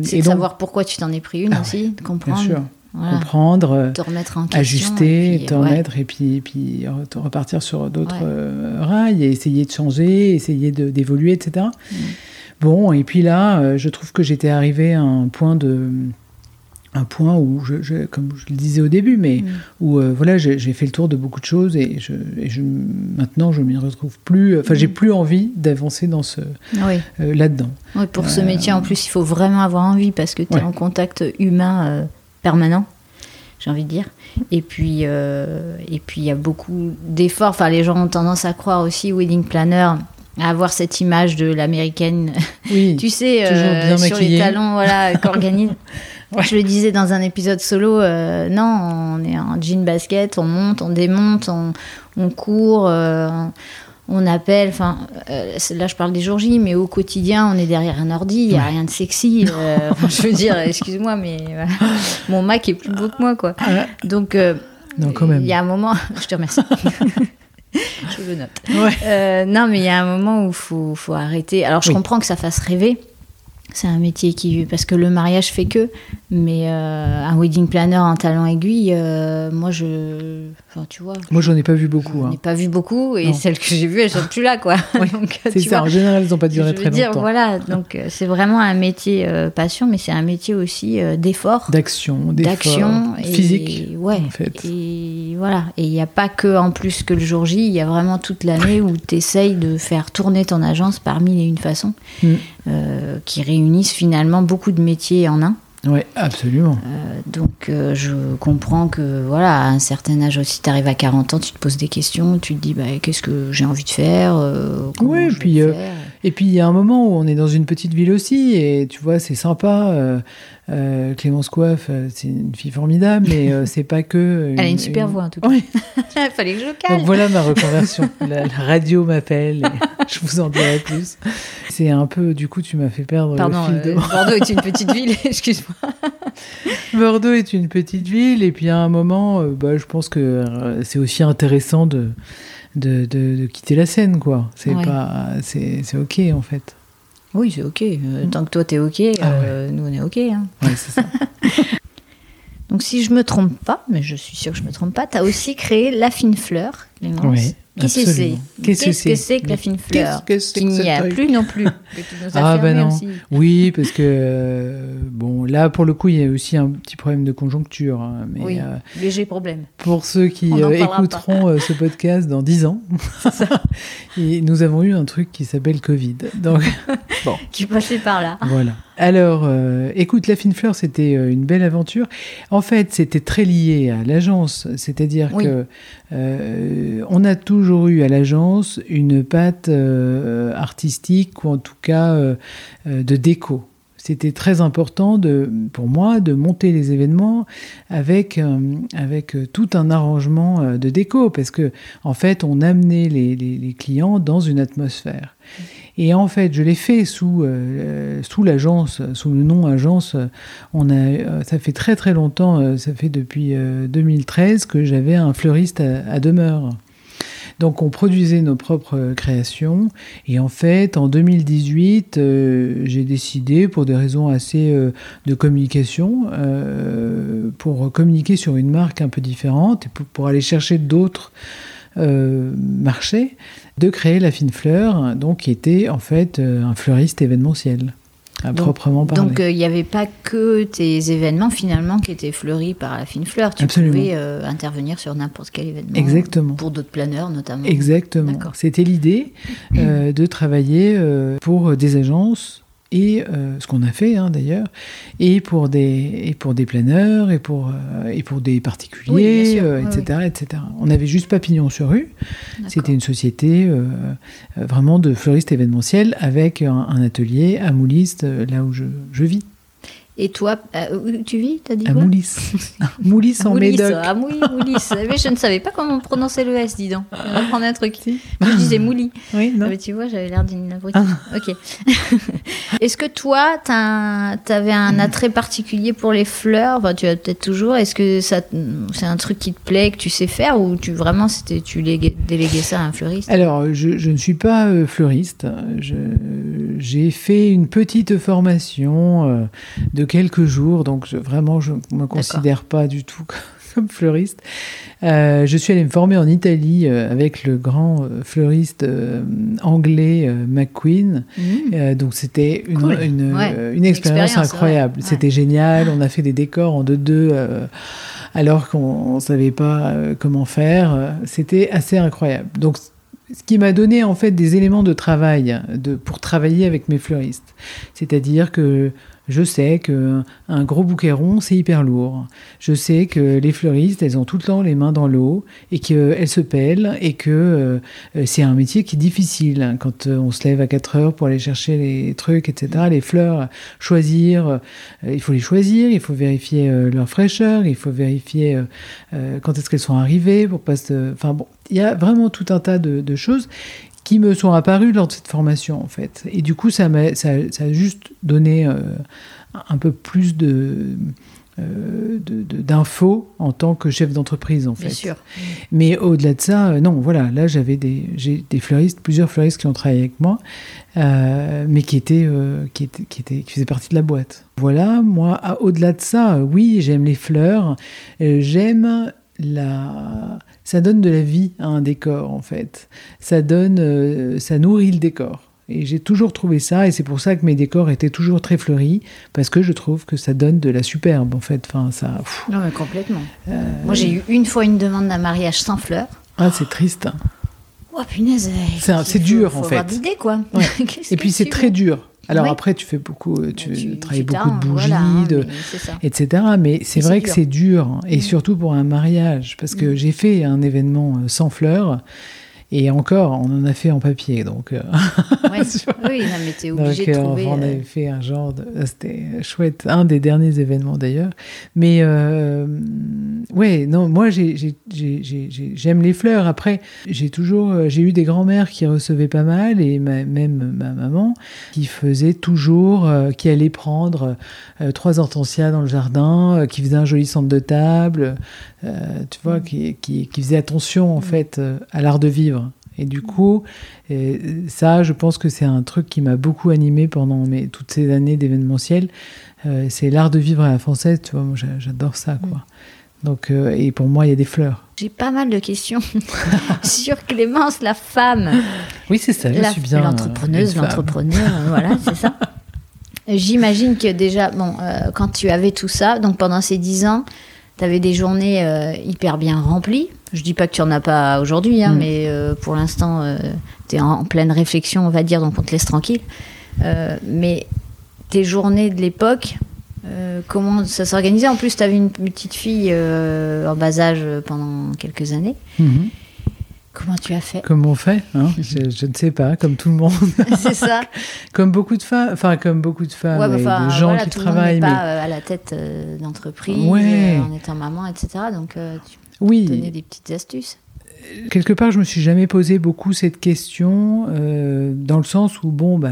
c'est de savoir pourquoi tu t'en es pris une ah aussi, de comprendre. Bien sûr comprendre, te remettre en question, ajuster, et te remettre et puis, puis repartir sur d'autres euh, rails et essayer de changer, essayer d'évoluer, etc. Mm. Bon, et puis là, euh, je trouve que j'étais arrivé à un point de un point où, je, comme je le disais au début, mais mm. où euh, voilà, j'ai fait le tour de beaucoup de choses et, je, et je, maintenant je m'y retrouve plus. Enfin, j'ai mm. plus envie d'avancer dans ce là-dedans. Oui, pour ce métier, en plus, il faut vraiment avoir envie parce que tu es en contact humain permanent, j'ai envie de dire. Et puis, euh, et puis il y a beaucoup d'efforts. Enfin, les gens ont tendance à croire aussi, wedding planner, à avoir cette image de l'américaine, oui, <laughs> tu sais, euh, sur les talons, voilà, <laughs> qu'organise. Je le disais dans un épisode solo, euh, non, on est en jean basket, on monte, on démonte, on, on court, on appelle, enfin, euh, là je parle des jours J, mais au quotidien on est derrière un ordi, il n'y a rien de sexy. Euh, <laughs> je veux dire, excuse-moi, mais mon Mac est plus beau que moi, quoi. Ah Donc, euh, il y a un moment, <laughs> je te remercie. <laughs> je le note. non, mais il y a un moment où il faut, faut, arrêter. Alors je comprends que ça fasse rêver, c'est un métier qui parce que le mariage fait que mais euh, un wedding planner en talent aiguille euh, moi je enfin tu vois moi j'en ai pas vu beaucoup j'en ai hein. pas vu beaucoup et celles que j'ai vues elles sont plus là quoi. <laughs> C'est ça en général elles n'ont pas duré je très dire, longtemps. voilà donc euh, c'est vraiment un métier passion mais c'est un métier aussi d'effort. D'action d'action physique ouais en fait. et voilà. Et il n'y a pas que en plus que le jour J il y a vraiment toute l'année où tu essayes de faire tourner ton agence par mille et une façons mm. qui réunit unissent finalement beaucoup de métiers en un. Oui, absolument. Euh, donc euh, je comprends que voilà, à un certain âge aussi, tu arrives à 40 ans, tu te poses des questions, tu te dis bah, qu'est-ce que j'ai envie de faire euh, Oui, puis, et puis il y a un moment où on est dans une petite ville aussi, et tu vois, c'est sympa. Euh, Clémence Coiffe, euh, c'est une fille formidable, mais euh, c'est pas que. <laughs> Elle a une super voix en tout cas. <laughs> Il fallait que je calme. Donc voilà ma <laughs> reconversion. la, radio m'appelle, je vous en dirai plus. C'est un peu, du coup, tu m'as fait perdre Pardon, le fil de... Bordeaux est une petite ville, excuse-moi. Bordeaux est une petite ville, et puis à un moment, bah, je pense que c'est aussi intéressant de, de, de, quitter la scène, quoi. C'est pas, c'est ok en fait. Oui, c'est OK. Euh, mm. tant que toi, t'es OK, ah euh, nous, on est OK. Hein. c'est ça. <laughs> Donc, si je me trompe pas, mais je suis sûre que je me trompe pas, tu as aussi créé La Fine Fleur, Clémence. Oui. Qu'est-ce que c'est Qu'est-ce que c'est que la fine fleur Qu'il n'y a plus non plus. <laughs> ah ben non. Oui, parce que euh, bon, là pour le coup, il y a aussi un petit problème de conjoncture. Hein, mais, oui, léger problème. Pour ceux qui écouteront ce podcast dans 10 ans, <laughs> et nous avons eu un truc qui s'appelle Covid. Donc bon. <laughs> qui passait par là. Voilà. Alors, euh, écoute, La Fine Fleur, c'était euh, une belle aventure. En fait, c'était très lié à l'agence, c'est-à-dire que euh, on a toujours eu à l'agence une patte artistique ou en tout cas de déco. C'était très important de, pour moi de monter les événements avec, avec tout un arrangement de déco parce que en fait on amenait les, les, les clients dans une atmosphère. Et en fait, je l'ai fait sous, euh, sous l'agence, sous le nom agence. On a, euh, ça fait très très longtemps, euh, ça fait depuis 2013 que j'avais un fleuriste à, demeure. Donc on produisait nos propres créations et en fait en 2018 j'ai décidé pour des raisons assez de communication pour communiquer sur une marque un peu différente et pour, pour aller chercher d'autres marchés de créer la fine fleur, donc qui était en fait euh, un fleuriste événementiel. À proprement parler. Donc euh, il n'y avait pas que tes événements finalement qui étaient fleuris par la fine fleur. Tu pouvais euh, intervenir sur n'importe quel événement. Exactement. Pour d'autres planeurs notamment. Exactement. C'était l'idée de travailler pour des agences et euh, ce qu'on a fait hein, d'ailleurs, et pour des et pour des planeurs et pour euh, et pour des particuliers, etc., euh, etc. On avait juste Papillon sur rue. C'était une société vraiment de fleuriste événementiel avec un, atelier à Mouliste, là où je, je vis. Et toi, euh, où tu vis T'as dit à <laughs> Moulis. Moulis en Médoc. Ah oui, Moulis. <laughs> mais je ne savais pas comment prononcer le S, dis donc. On va prendre un truc. je disais Moulis. Oui, non. Ah, mais tu vois, j'avais l'air d'une abrutie. Ah. Ok. <laughs> Est-ce que toi, tu avais un attrait particulier pour les fleurs? Enfin, Tu as peut-être toujours. Est-ce que c'est un truc qui te plaît, que tu sais faire Ou tu vraiment, c'était tu déléguais ça à un fleuriste? Alors, je, je, ne suis pas euh, fleuriste. J'ai fait une petite formation euh, de quelques jours, donc vraiment je ne me considère pas du tout <laughs> comme fleuriste. Euh, je suis allée me former en Italie euh, avec le grand euh, fleuriste anglais McQueen. Mmh. donc c'était une, une, expérience incroyable. C'était génial. <laughs> On a fait des décors en deux-deux alors qu'on ne savait pas comment faire. C'était assez incroyable. Donc ce qui m'a donné en fait des éléments de travail de, pour travailler avec mes fleuristes. C'est-à-dire que je sais que un gros bouquet rond, c'est hyper lourd. Je sais que les fleuristes, elles ont tout le temps les mains dans l'eau et qu'elles se pèlent et que euh, c'est un métier qui est difficile. Quand euh, on se lève à 4 heures pour aller chercher les trucs, etc., les fleurs, choisir, euh, il faut les choisir, il faut vérifier leur fraîcheur, il faut vérifier quand est-ce qu'elles sont arrivées pour pas se... Enfin bon, il y a vraiment tout un tas de choses qui me sont apparus lors de cette formation en fait. Et du coup, ça m'a ça, ça, a juste donné un peu plus de euh, d'infos en tant que chef d'entreprise en fait. Bien sûr. Mais au-delà de ça, euh, non, voilà, là j'avais des, j'ai des fleuristes, plusieurs fleuristes qui ont travaillé avec moi, euh, mais qui étaient, qui étaient, qui étaient, qui faisaient partie de la boîte. Voilà, moi, au-delà de ça, oui, j'aime les fleurs, j'aime la, ça donne de la vie à un décor en fait. Ça donne, ça nourrit le décor. Et j'ai toujours trouvé ça, et c'est pour ça que mes décors étaient toujours très fleuris, parce que je trouve que ça donne de la superbe, en fait. Enfin, ça. non, mais complètement. Euh, Moi, j'ai eu une fois une demande d'un mariage sans fleurs. Ah, c'est triste. Oh, punaise. C'est dur, en fait. Idée, quoi. <laughs> et puis, c'est très dur. Alors après, tu fais beaucoup, euh, tu, travailles beaucoup de bougies, hein, de, etc. Mais c'est vrai que c'est dur, et mm. surtout pour un mariage, parce que mm. j'ai fait un événement euh, sans fleurs. Et encore, on en a fait en papier, donc. Euh, <laughs> oui, mais t'es obligé de euh, trouver. On avait fait un genre de. C'était chouette, un des derniers événements d'ailleurs. Mais euh, ouais, non, moi j'aime les fleurs. Après, j'ai toujours, j'ai eu des grands-mères qui recevaient pas mal et même ma maman qui faisait toujours, qui allait prendre trois hortensias dans le jardin, qui faisait un joli centre de table, tu vois, qui, qui, qui faisait attention en mm. fait à l'art de vivre. Et du coup, ça, je pense que c'est un truc qui m'a beaucoup animé pendant mes, toutes ces années d'événementiel. Euh, c'est l'art de vivre à la française, tu vois, moi j'adore ça, quoi. Mm. Donc, euh, et pour moi, il y a des fleurs. J'ai pas mal de questions <laughs> sur Clémence, la femme. Oui, c'est ça, je suis bien. L'entrepreneuse, l'entrepreneur, voilà, c'est ça. J'imagine que déjà, bon, euh, quand tu avais tout ça, donc pendant ces dix ans, tu avais des journées hyper bien remplies. Je dis pas que tu en as pas aujourd'hui, hein, mm. mais euh, pour l'instant, euh, tu es en, pleine réflexion, on va dire, donc on te laisse tranquille. Euh, mais tes journées de l'époque, comment ça s'organisait? En plus, tu avais une petite fille en bas âge pendant quelques années. Mm-hmm. Comment tu as fait? Comment on fait hein <laughs> je, ne sais pas, comme tout le monde. <laughs> C'est ça. <laughs> comme beaucoup de femmes, enfin comme beaucoup de femmes, ouais, de gens qui travaillent. mais... pas à la tête d'entreprise, en étant maman, etc. Donc tu oui. donner des petites astuces quelque part, je me suis jamais posé beaucoup cette question, euh, dans le sens où, bon, bah,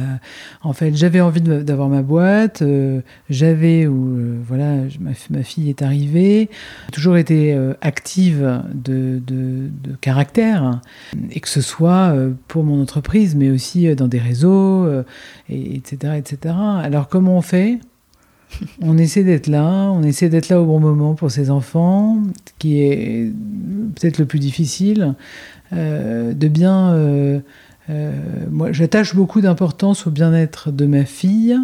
en fait, j'avais envie d'avoir ma boîte, euh, j'avais, ou euh, voilà, ma, fille est arrivée, toujours été active de, de, caractère, et que ce soit pour mon entreprise, mais aussi dans des réseaux, et, etc., etc. Alors, comment on fait? <laughs> on essaie d'être là, on essaie d'être là au bon moment pour ses enfants, qui est peut-être le plus difficile, euh, de bien... Euh, euh, moi, j'attache beaucoup d'importance au bien-être de ma fille.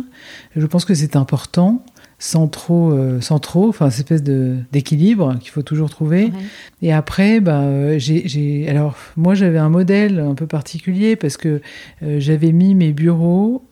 Je pense que c'est important, sans trop, sans trop, enfin, cette espèce d'équilibre qu'il faut toujours trouver. Et après, bah, j'ai, alors, moi, j'avais un modèle un peu particulier parce que j'avais mis mes bureaux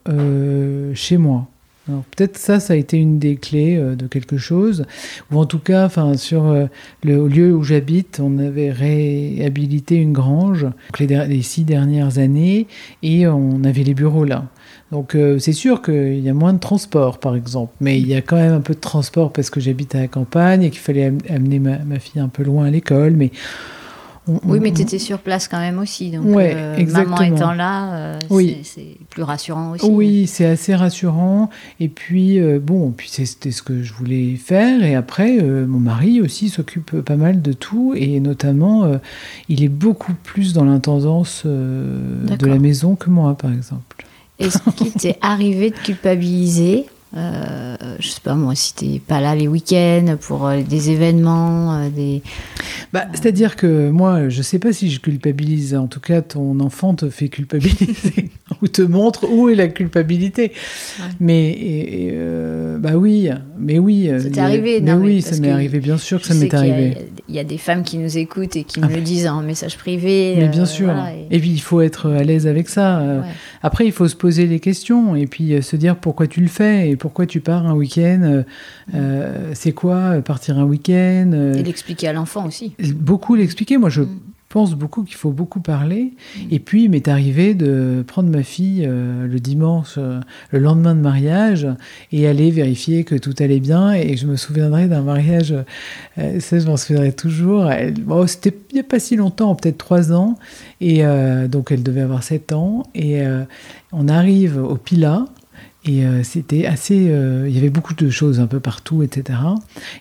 chez moi peut-être ça, ça a été une des clés euh, de quelque chose, ou en tout cas, enfin sur euh, le lieu où j'habite, on avait réhabilité une grange les, six dernières années, et on avait les bureaux là. Donc euh, c'est sûr qu'il y a moins de transport, par exemple, mais il y a quand même un peu de transport parce que j'habite à la campagne et qu'il fallait amener ma, ma, fille un peu loin à l'école, mais oui, mais tu étais sur place quand même aussi. Donc, euh, maman étant là, euh, c'est plus rassurant aussi. Oui, c'est assez rassurant. Et puis, euh, bon, puis c'était ce que je voulais faire. Et après, mon mari aussi s'occupe pas mal de tout. Et notamment, il est beaucoup plus dans l'intendance de la maison que moi, par exemple. Est-ce qu'il t'est arrivé de culpabiliser euh, je sais pas moi, si t'es pas là les week-ends pour euh, des événements, euh, des. Bah, c'est-à-dire que moi, je sais pas si je culpabilise. En tout cas, ton enfant te fait culpabiliser <laughs> ou te montre où est la culpabilité. Mais bah oui, mais oui. Ça arrivé, mais oui, ça m'est arrivé. Bien sûr que ça m'est arrivé. Il y, a des femmes qui nous écoutent et qui me le disent en message privé. Mais bien sûr. et... puis il faut être à l'aise avec ça. Après, il faut se poser les questions et puis se dire pourquoi tu le fais et pourquoi tu pars un week-end euh, euh, C'est quoi euh, partir un week-end Et l'expliquer à l'enfant aussi. Beaucoup l'expliquer. Moi, je. Mm. pense beaucoup qu'il faut beaucoup parler. Mm. Et puis, il m'est arrivé de prendre ma fille euh, le dimanche, euh, le lendemain de mariage, et aller vérifier que tout allait bien. Et je me souviendrai d'un mariage, ça, je m'en souviendrai toujours. Bon, C'était il n'y a pas si longtemps, peut-être trois ans. Et donc, elle devait avoir sept ans. Et on arrive au Pila. Et euh, c'était assez. Euh, il y avait beaucoup de choses un peu partout, etc.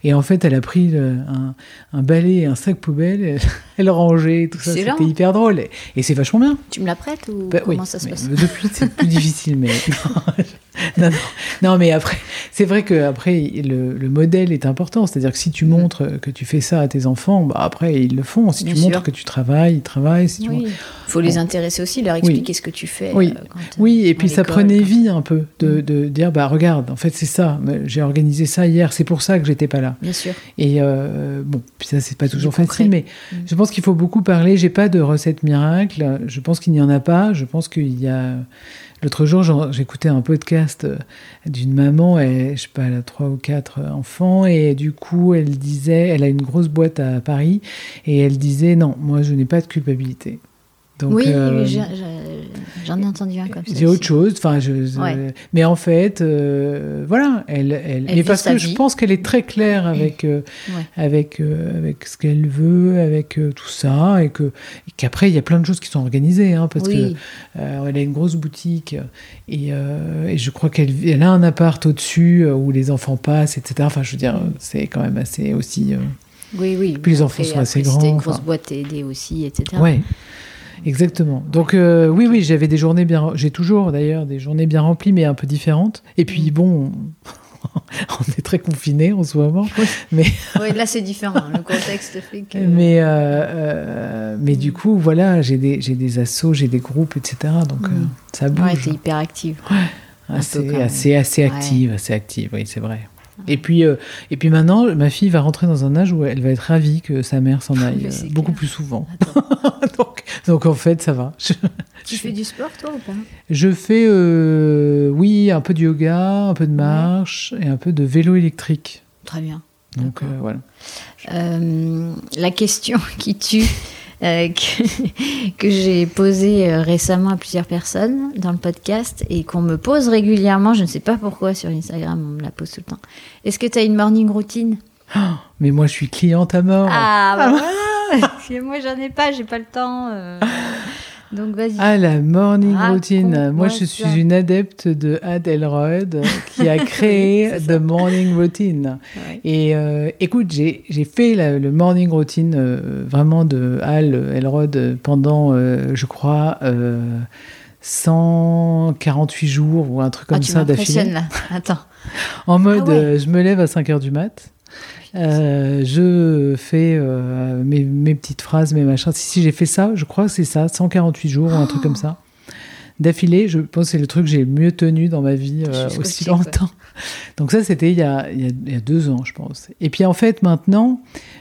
Et en fait, elle a pris un, un, balai et un sac poubelle, elle, <laughs> rangeait, tout ça. C'était hyper drôle. Et, c'est vachement bien. Tu me la prêtes ou bah comment ça se passe? Depuis, c'est plus <laughs> difficile, mais. <laughs> non, <laughs> non, mais après, c'est vrai que après le, le, modèle est important. C'est-à-dire que si tu mm. montres que tu fais ça à tes enfants, bah après ils le font. Si tu montres que tu travailles, ils travaillent. Si oui. Faut les intéresser aussi, leur expliquer ce que tu fais. Oui, euh, oui. et puis ça prenait vie un peu de, mm. de, dire bah regarde, en fait c'est ça. J'ai organisé ça hier. C'est pour ça que j'étais pas là. Bien sûr. Et euh, bon, puis ça c'est pas toujours facile, mais mm. je pense qu'il faut beaucoup parler. J'ai pas de recette miracle. Je pense qu'il n'y en a pas. Je pense qu'il y a L'autre jour, j'écoutais un podcast euh, d'une maman, et, je sais pas, elle a trois ou quatre enfants, et du coup, elle disait, elle a une grosse boîte à Paris, et elle disait, non, moi, je n'ai pas de culpabilité. oui, euh, j'en ai entendu un comme ça. C'est autre chose. Enfin, je, mais en fait, euh, voilà, elle, elle, mais parce que je pense qu'elle est très claire avec avec avec ce qu'elle veut, avec tout ça, et que qu'après il y a plein de choses qui sont organisées, hein, parce que elle a une grosse boutique et, et je crois qu'elle a un appart au-dessus où les enfants passent, etc. Enfin, je veux dire, c'est quand même assez aussi. oui, oui. Puis les enfants sont assez grands. C'était une grosse boîte à aider aussi, etc. Ouais. Exactement. Donc euh, oui, oui, j'avais des journées bien, j'ai toujours d'ailleurs des journées bien remplies, mais un peu différentes. Et puis bon, <laughs> on est très confinés en ce moment. Mais <laughs> oui, là c'est différent. Le contexte fait que. <laughs> Mais euh, euh, mais du coup, voilà, j'ai des j'ai des assos, j'ai des groupes, etc. Donc mm. ça bouge. Ouais, t'es hyper active. Assez, assez, assez active, assez active. Oui, c'est vrai. Et puis, euh, et puis maintenant, ma fille va rentrer dans un âge où elle va être ravie que sa mère s'en aille euh, beaucoup plus souvent. <laughs> donc, donc, en fait, ça va. tu fais du sport, toi, ou pas? Je fais, euh, oui, un peu de yoga, un peu de marche et un peu de vélo électrique. Très bien. Donc voilà. la question <laughs> qui tue, euh, <laughs> que, j'ai posé euh, récemment à plusieurs personnes dans le podcast et qu'on me pose régulièrement. Je ne sais pas pourquoi sur Instagram, on me la pose tout le temps. Est-ce que tu as une morning routine? <gasps> Oh, Mais moi, je suis cliente à mort. Ah, bah <laughs> voilà <laughs> Moi, j'en ai pas, j'ai pas le temps. Euh. Donc vas-y. Ah, la morning routine. Moi, je suis une adepte de Ad Elrod qui a <laughs> créé The Morning Routine. Et euh, écoute, j'ai fait le morning routine euh, vraiment de Al Elrod pendant, euh, je crois, 148 jours ou un truc comme ah, ça d'affilée. là. Attends. en mode, ah je me lève à 5 heures du mat. Euh, je fais euh, mes, petites phrases, mes machins. Si, si j'ai fait ça, je crois que c'est ça, 148 jours ou un truc comme ça d'affilée. Je pense que c'est le truc que j'ai le mieux tenu dans ma vie euh, aussi longtemps. <laughs> Donc ça, c'était il, il, y a deux ans, je pense. Et puis en fait, maintenant,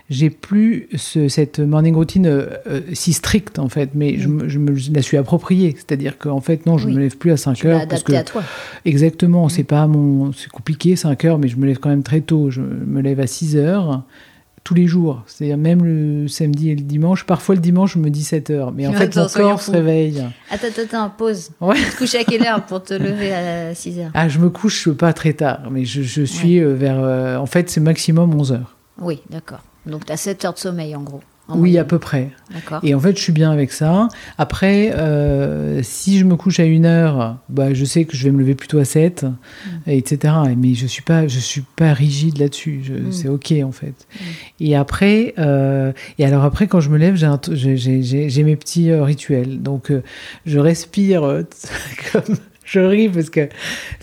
j'ai plus ce, cette morning routine euh, euh, si stricte, en fait, mais je, mm. je, me la suis appropriée. C'est-à-dire qu'en fait, non, je ne me lève plus à 5 heures. parce que, à toi. Exactement, c'est mm. pas mon... C'est compliqué, 5 heures, mais je me lève quand même très tôt. Je me lève à 6 heures tous les jours. C'est-à-dire même le samedi et le dimanche. Parfois le dimanche, je me dis 7 heures. Mais en fait, mon corps se réveille. Attends, attends, pause. Ouais. Tu te couches à quelle heure pour te lever à 6 heures? Ah, je me couche pas très tard, mais je, je suis euh, vers... Euh, en fait, c'est maximum 11 heures. Oui, d'accord. Donc tu as 7 heures de sommeil en gros. Oui, à peu près. Et en fait, je suis bien avec ça. Après, euh, si je me couche à une heure, bah, je sais que je vais me lever plutôt à 7, mm. etc. Mais je suis pas, je suis pas rigide là-dessus. Mm. C'est ok en fait. Mm. Et après, euh, et alors après, quand je me lève, j'ai mes petits euh, rituels. Donc, je respire <laughs> comme je ris parce que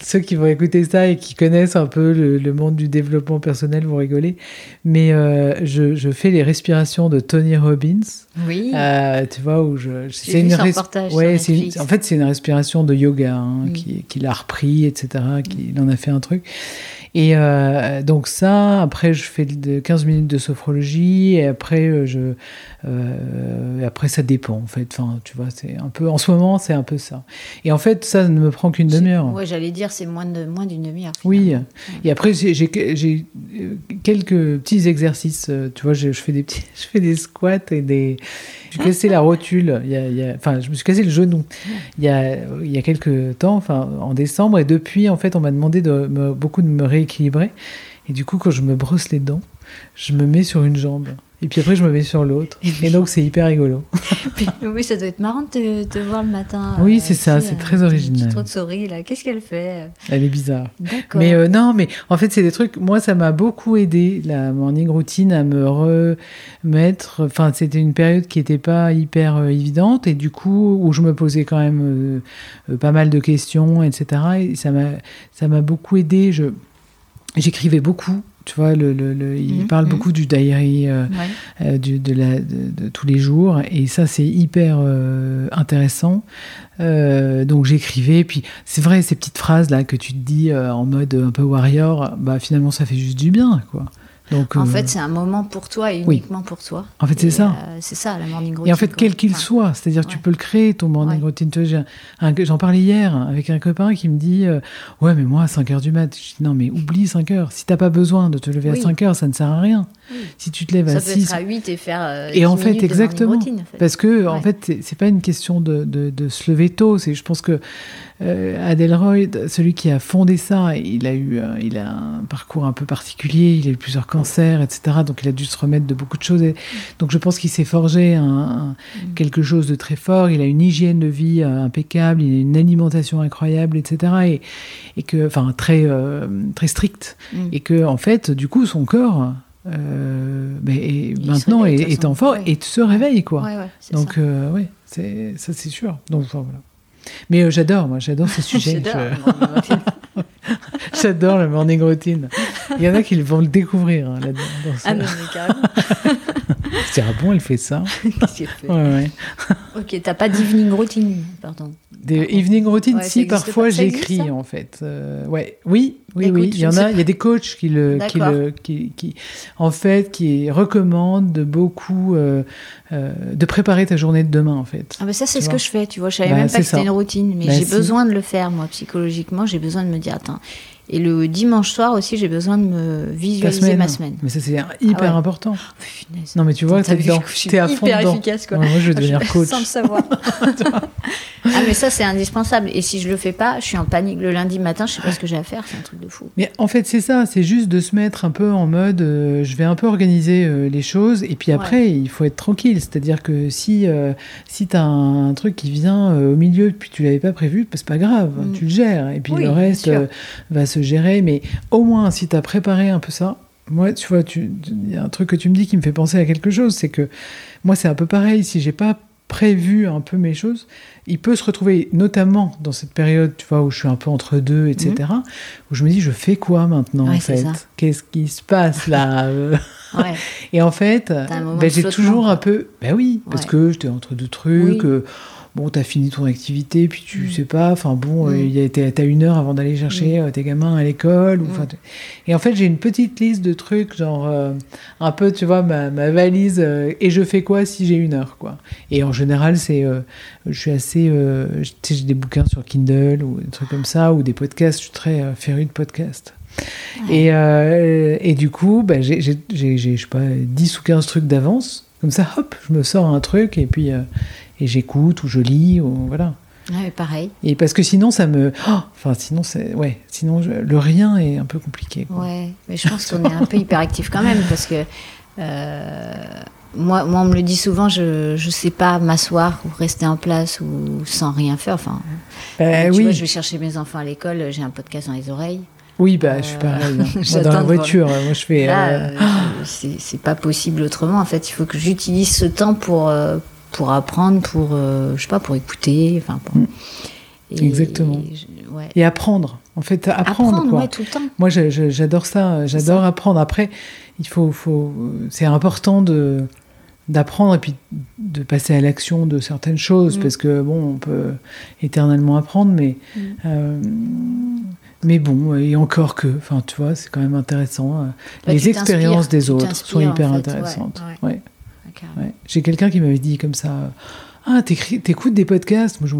ceux qui vont écouter ça et qui connaissent un peu le, monde du développement personnel vont rigoler. Mais euh, je, je, fais les respirations de Tony Robbins. Oui. Euh, tu vois, où je. C'est une, reportage ouais, en fait, c'est une respiration de yoga hein, qu'il qui a repris, etc. Qu'il en a fait un truc. Et euh, donc ça, après je fais de 15 minutes de sophrologie et après je, euh, après ça dépend en fait. Enfin, tu vois, c'est un peu en ce moment c'est un peu ça. Et en fait ça ne me prend qu'une demi-heure. Ouais, j'allais dire c'est moins de moins d'une demi-heure. Oui. Et après j'ai quelques quelques petits exercices. Tu vois, je, fais des petits, <laughs> je fais des squats et des. Je me suis cassé la rotule. Il y a, enfin, je me suis cassé le genou. Il y a, il y a quelques temps, enfin, en décembre, et depuis, en fait, on m'a demandé de beaucoup de me rééquilibrer. Et du coup, quand je me brosse les dents, je me mets sur une jambe. Et puis après, je me mets sur l'autre. Et, donc, c'est hyper rigolo. <laughs> oui, ça doit être marrant de te, voir le matin. Oui, euh, c'est ça, c'est très original. Trop de souris, là. Qu'est-ce qu'elle fait Elle est bizarre. Mais euh, non, mais en fait, c'est des trucs. Moi, ça m'a beaucoup aidé, la morning routine, à me remettre. Enfin, c'était une période qui n'était pas hyper euh, évidente. Et du coup, où je me posais quand même pas mal de questions, etc. Et ça m'a beaucoup aidé. Je. J'écrivais beaucoup tu vois, le, le, il mhm, parle beaucoup du diary euh, euh, du, de, la, de, tous les jours, et ça c'est hyper euh, intéressant. donc j'écrivais, puis c'est vrai ces petites phrases là que tu te dis en mode un peu warrior, bah finalement ça fait juste du bien, quoi en fait, euh, c'est un moment pour toi et uniquement pour toi. En fait, c'est ça. Euh, c'est ça, la morning routine. Et en fait, quel qu'il soit, c'est-à-dire tu peux le créer, ton morning routine. J'en parlais hier avec un copain qui me dit euh, Ouais, mais moi, à 5 h du mat, je dis Non, mais oublie 5 heures. Si tu n'as pas besoin de te lever à 5 heures, ça ne sert à rien. Si tu te lèves à 6. Ça peut être à 8 et faire. et en fait, exactement. Parce que, en fait, c'est pas une question de, de, de se lever tôt. Je pense que euh, Adelroyd, celui qui a fondé ça, il a eu, euh, il a un parcours un peu particulier, il a eu plusieurs cancers, etc. Donc il a dû se remettre de beaucoup de choses. donc je pense qu'il s'est forgé un, quelque chose de très fort. Il a une hygiène de vie euh, impeccable, il a une alimentation incroyable, etc. Et, et que, enfin très très stricte. Mm. Et que en fait, du coup, son corps. mais maintenant est, en forme et se réveille quoi. donc oui, c'est ça c'est sûr. Donc voilà. Mais euh, j'adore, moi, j'adore ce <laughs> sujet. j'adore <laughs> le morning routine. Il y en a qui vont le découvrir hein, là-dedans. Ah non, mais carrément. <laughs> C'est ah bon, elle fait ça fait? Ouais, ouais. Ok, t'as pas d'evening routine, pardon. Des evening routines, si parfois j'écris en fait. Euh, ouais, oui, oui, oui. Il y en a. Il y a des coachs qui le, qui le, qui, qui, en fait, qui recommandent de beaucoup euh, euh, de préparer ta journée de demain en fait. Ah ben ça c'est ce que je fais. Tu vois, je savais bah, même pas que c'était une routine, mais bah, j'ai besoin de le faire moi psychologiquement. J'ai besoin de me dire attends et le dimanche soir aussi, j'ai besoin de me visualiser ma semaine. Mais ça, c'est hyper ah important. Oh, non, mais tu vois, t'es es à fond hyper efficace, quoi. moi, je vais devenir coach. Sans le savoir. <laughs> <laughs> ah, mais ça, c'est indispensable. Et si je le fais pas, je suis en panique. Le lundi matin, je sais pas ce que j'ai à faire. C'est un truc de fou. Mais en fait, c'est ça. C'est juste de se mettre un peu en mode, euh, je vais un peu organiser euh, les choses. Et puis après, il faut être tranquille. C'est-à-dire que si, euh, si tu as un, truc qui vient au milieu, puis tu l'avais pas prévu, bah, c'est pas grave. Mm. Tu le gères. Et puis le reste va se gérer, mais au moins, si tu as préparé un peu ça, moi, tu vois, il y a un truc que tu me dis qui me fait penser à quelque chose, c'est que moi, c'est un peu pareil. Si j'ai pas prévu un peu mes choses, il peut se retrouver, notamment dans cette période, tu vois, où je suis un peu entre deux, etc., mhm. où je me dis, je fais quoi maintenant, en fait? Qu'est-ce qui se passe là <laughs> Et en fait, ben, j'ai toujours un peu, ben oui, parce que j'étais entre deux trucs. Euh, bon, t'as fini ton activité, puis tu mm. sais pas, enfin bon, mm. euh, t'as une heure avant d'aller chercher mm. euh, tes gamins à l'école. Et en fait, j'ai une petite liste de trucs, genre euh, un peu, tu vois, ma, valise, et je fais quoi si j'ai une heure, quoi. Et en général, c'est, je suis assez, j'ai des bouquins sur Kindle ou des trucs comme ça, ou des podcasts, je suis très féru de podcasts. Et, et, du coup, bah, j'ai, je sais pas, 10 ou 15 trucs d'avance. Comme ça, hop, je me sors un truc et puis, et j'écoute ou je lis ou voilà. Ouais, pareil. Et parce que sinon ça me, oh, enfin sinon c'est, ouais, sinon le rien est un peu compliqué. Quoi. Ouais, mais je pense qu'on est un peu hyperactif quand même parce que euh, moi, moi on me le dit souvent, je je sais pas m'asseoir ou rester en place ou sans rien faire. Enfin, ben, oui. je vais chercher mes enfants à l'école, j'ai un podcast dans les oreilles. Oui, bah, je suis euh, pareil. Hein. <laughs> dans la voiture, moi, je fais. Euh, c'est pas possible autrement. En fait, il faut que j'utilise ce temps pour, pour apprendre, pour, euh, je sais pas, pour écouter. Enfin, mm. Exactement. Et, apprendre. En fait, apprendre. quoi. tout le temps. Moi, j'adore ça. J'adore apprendre. Après, il faut, faut c'est important de d'apprendre et puis de passer à l'action de certaines choses mm. parce que bon on peut éternellement apprendre mais mm. euh, mais bon et encore que enfin tu vois c'est quand même intéressant bah, les expériences des autres sont hyper intéressantes ouais. J'ai quelqu'un qui m'avait dit comme ça Ah, t'écoutes des podcasts? Moi, je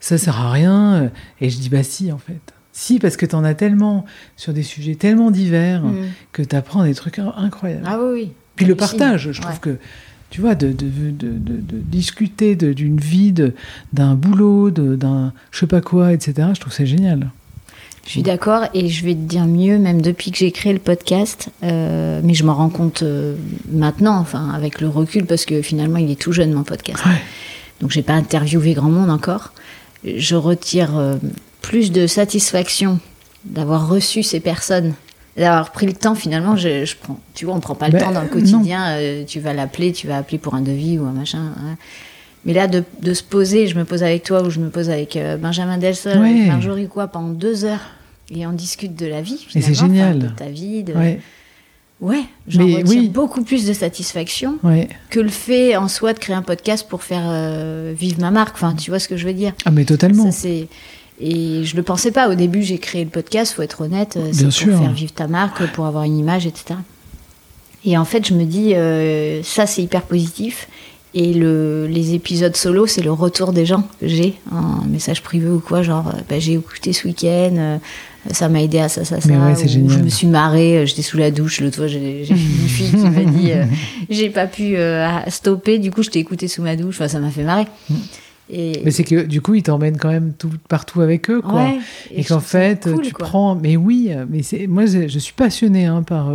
ça sert à rien. Et je dis Bah, si, en fait. Si, parce que tu en as tellement sur des sujets tellement divers mm. que tu apprends des trucs incroyables. Ah oui, oui. Puis le partage, je trouve que tu vois, de, de, de, de discuter d'une vie, d'un boulot, d'un je sais pas quoi, etc. Je trouve ça génial. Je suis d'accord et je vais te dire mieux, même depuis que j'ai créé le podcast, euh, mais je m'en rends compte euh, maintenant, enfin avec le recul, parce que finalement il est tout jeune mon podcast. Ouais. Donc j'ai pas interviewé grand monde encore. Je retire euh, plus de satisfaction d'avoir reçu ces personnes d'avoir pris le temps finalement je, je, prends tu vois on prend pas le ben, temps dans le quotidien euh, tu vas l'appeler tu vas appeler pour un devis ou un machin hein. mais là de, de, se poser je me pose avec toi ou je me pose avec euh, Benjamin Delsol ouais. Marjorie quoi pendant deux heures et on discute de la vie et c'est génial de ta vie de... ouais, ouais j'en retire oui. beaucoup plus de satisfaction ouais. que le fait en soi de créer un podcast pour faire euh, vivre ma marque enfin tu vois ce que je veux dire ah mais totalement et je le pensais pas. Au début, j'ai créé le podcast, faut être honnête. Euh, c'est pour faire vivre ta marque, pour avoir une image, etc. Et en fait, je me dis, euh, ça, c'est hyper positif. Et le, les épisodes solo, c'est le retour des gens que j'ai, un message privé ou quoi, genre, euh, bah, j'ai écouté ce week-end, euh, ça m'a aidé à ça, ça, ça. Ouais, je me suis marrée, j'étais sous la douche, l'autre fois, j'ai une <laughs> fille qui m'a dit, j'ai pas pu stopper, du coup, je t'ai écouté sous ma douche, enfin, ça m'a fait marrer. Mm. Mais c'est que du coup, ils t'emmènent quand même tout, partout avec eux, quoi. et, qu'en fait, tu prends. Mais oui, mais c'est moi, je suis passionnée hein, par.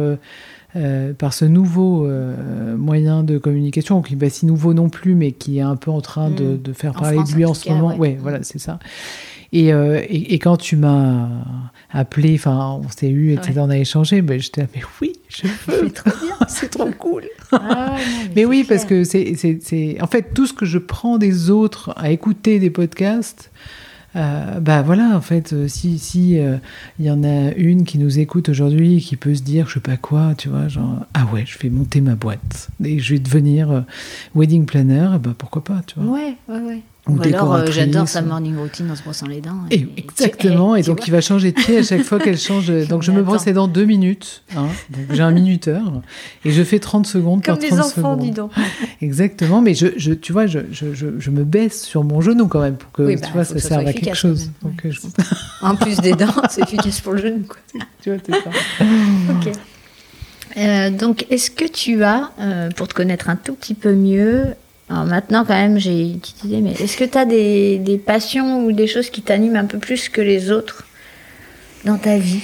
Euh, euh, par ce nouveau euh, moyen de communication, qui n'est pas si nouveau non plus, mais qui est un peu en train de, mm. de, faire parler de lui en, ce moment. Ouais, voilà, c'est ça. Et, et, et, quand tu m'as appelé, enfin, on s'est eu, etc., on a échangé, ben, j'étais là, mais oui, je <laughs> veux. C'est trop bien, <laughs> c'est trop cool. Ah, mais, oui, parce que c'est, en fait, tout ce que je prends des autres à écouter des podcasts, euh, bah voilà, en fait, euh, si si euh, il y en a une qui nous écoute aujourd'hui, qui peut se dire, je sais pas quoi, tu vois, genre ah ouais, je vais monter ma boîte et je vais devenir wedding planner, bah pourquoi pas, tu vois. Ouais, ouais, ouais. Ou, alors, euh, j'adore sa morning routine en se brossant les dents. Et, exactement, et, donc il va changer de pied à chaque fois qu'elle change. <laughs> Donc je me brosse les dents deux minutes, hein, j'ai un minuteur, et je fais 30 secondes Comme par 30 des enfants, dis donc. <laughs> Exactement, mais je, je tu vois, je, je, je, me baisse sur mon genou quand même, pour que oui, tu bah, vois, ça, serve à quelque chose. Donc, euh, <laughs> En plus des dents, c'est efficace pour le genou. Quoi. tu vois, c'est ça. ok. Euh, donc, est-ce que tu as, euh, pour te connaître un tout petit peu mieux, alors maintenant, quand même, j'ai une petite idée, mais est-ce que tu as des, des, passions ou des choses qui t'animent un peu plus que les autres dans ta vie?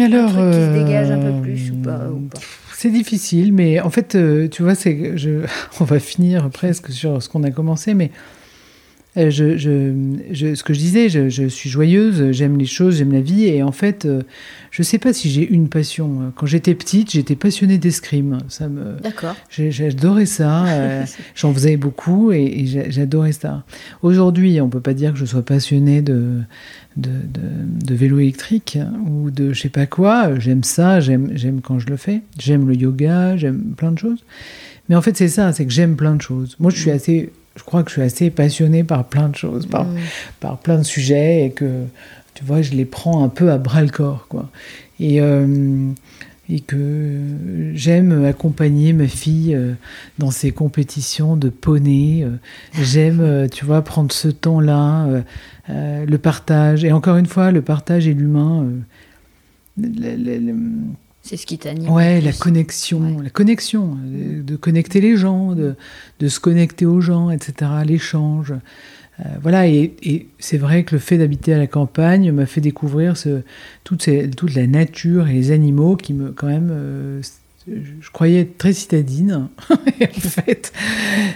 Alors, un truc qui se dégage un peu plus ou pas, pas? C'est difficile, mais en fait, euh, tu vois, c'est, je, <laughs> on va finir presque sur ce qu'on a commencé, mais euh, je, je, ce que je disais, je, suis joyeuse, j'aime les choses, j'aime la vie, et en fait, euh, je ne sais pas si j'ai une passion. Quand j'étais petite, j'étais passionnée d'escrime. Ça me, D'accord. J'adorais ça. <laughs> Euh, j'en faisais beaucoup et, j'adorais ça. Aujourd'hui, on peut pas dire que je sois passionnée de, de, de, vélo électrique ou de je sais pas quoi. J'aime ça, j'aime quand je le fais. J'aime le yoga, j'aime plein de choses. Mais en fait, c'est ça, c'est que j'aime plein de choses. Moi, je suis assez je crois que je suis assez passionnée par plein de choses, par, mm. par plein de sujets, et que, tu vois, je les prends un peu à bras le corps, quoi. Et, euh, et que j'aime accompagner ma fille euh, dans ses compétitions de poney. Euh, j'aime, tu vois, prendre ce temps-là, le partage. Et encore une fois, le partage et l'humain. C'est ce qui t'anime. Ouais, la connexion, la connexion, de, connecter les gens, de, de, se connecter aux gens, etc., l'échange. Euh, voilà, et, c'est vrai que le fait d'habiter à la campagne m'a fait découvrir ce, toute, toute, la nature et les animaux qui me, quand même, euh, je croyais être très citadine. <laughs> et en fait,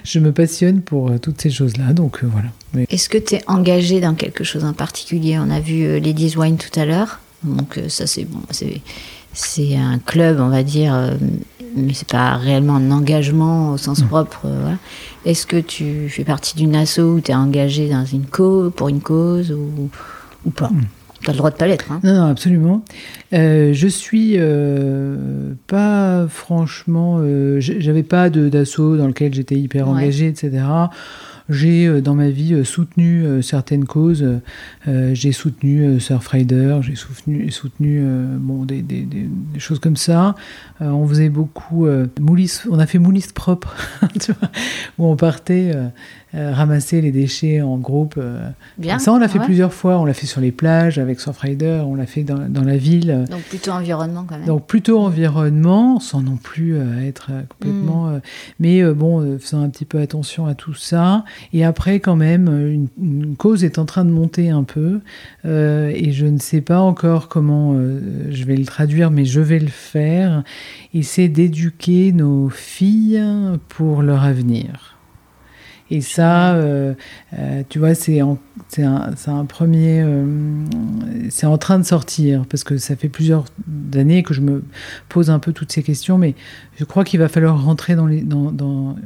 je me passionne pour euh, toutes ces choses-là, donc voilà. Est-ce que tu es engagé dans quelque chose en particulier? On a vu Ladies Wine tout à l'heure, donc ça c'est bon, c'est c'est un club, on va dire, euh, mais c'est pas réellement un engagement au sens propre. Euh, Est-ce que tu fais partie d'une asso où tu es engagé dans une cause, pour une cause ou, ou pas? Hmm. Tu as le droit de pas l'être. Hein. Non, non, absolument. Euh, je suis pas franchement. J'avais pas d'assaut dans lequel j'étais hyper engagé, etc. j'ai dans ma vie soutenu certaines causes. j'ai soutenu Surfrider, j'ai soutenu, soutenu bon, des, choses comme ça. on faisait beaucoup moulis, on a fait moulis propre, <laughs> où on partait euh, ramasser les déchets en groupe. Euh. Bien. Ça, on l'a fait plusieurs fois. On l'a fait sur les plages avec Surfrider, on l'a fait dans, dans, la ville. Donc plutôt environnement quand même. Donc plutôt environnement, sans non plus euh, être complètement. Mm. mais bon, faisant un petit peu attention à tout ça. Et après, quand même, une, une cause est en train de monter un peu. et je ne sais pas encore comment je vais le traduire, mais je vais le faire. Et c'est d'éduquer nos filles pour leur avenir. Et ça, euh, euh, tu vois, c'est un, premier. Euh, c'est en train de sortir, parce que ça fait plusieurs années que je me pose un peu toutes ces questions, mais je crois qu'il va falloir rentrer dans, les, dans,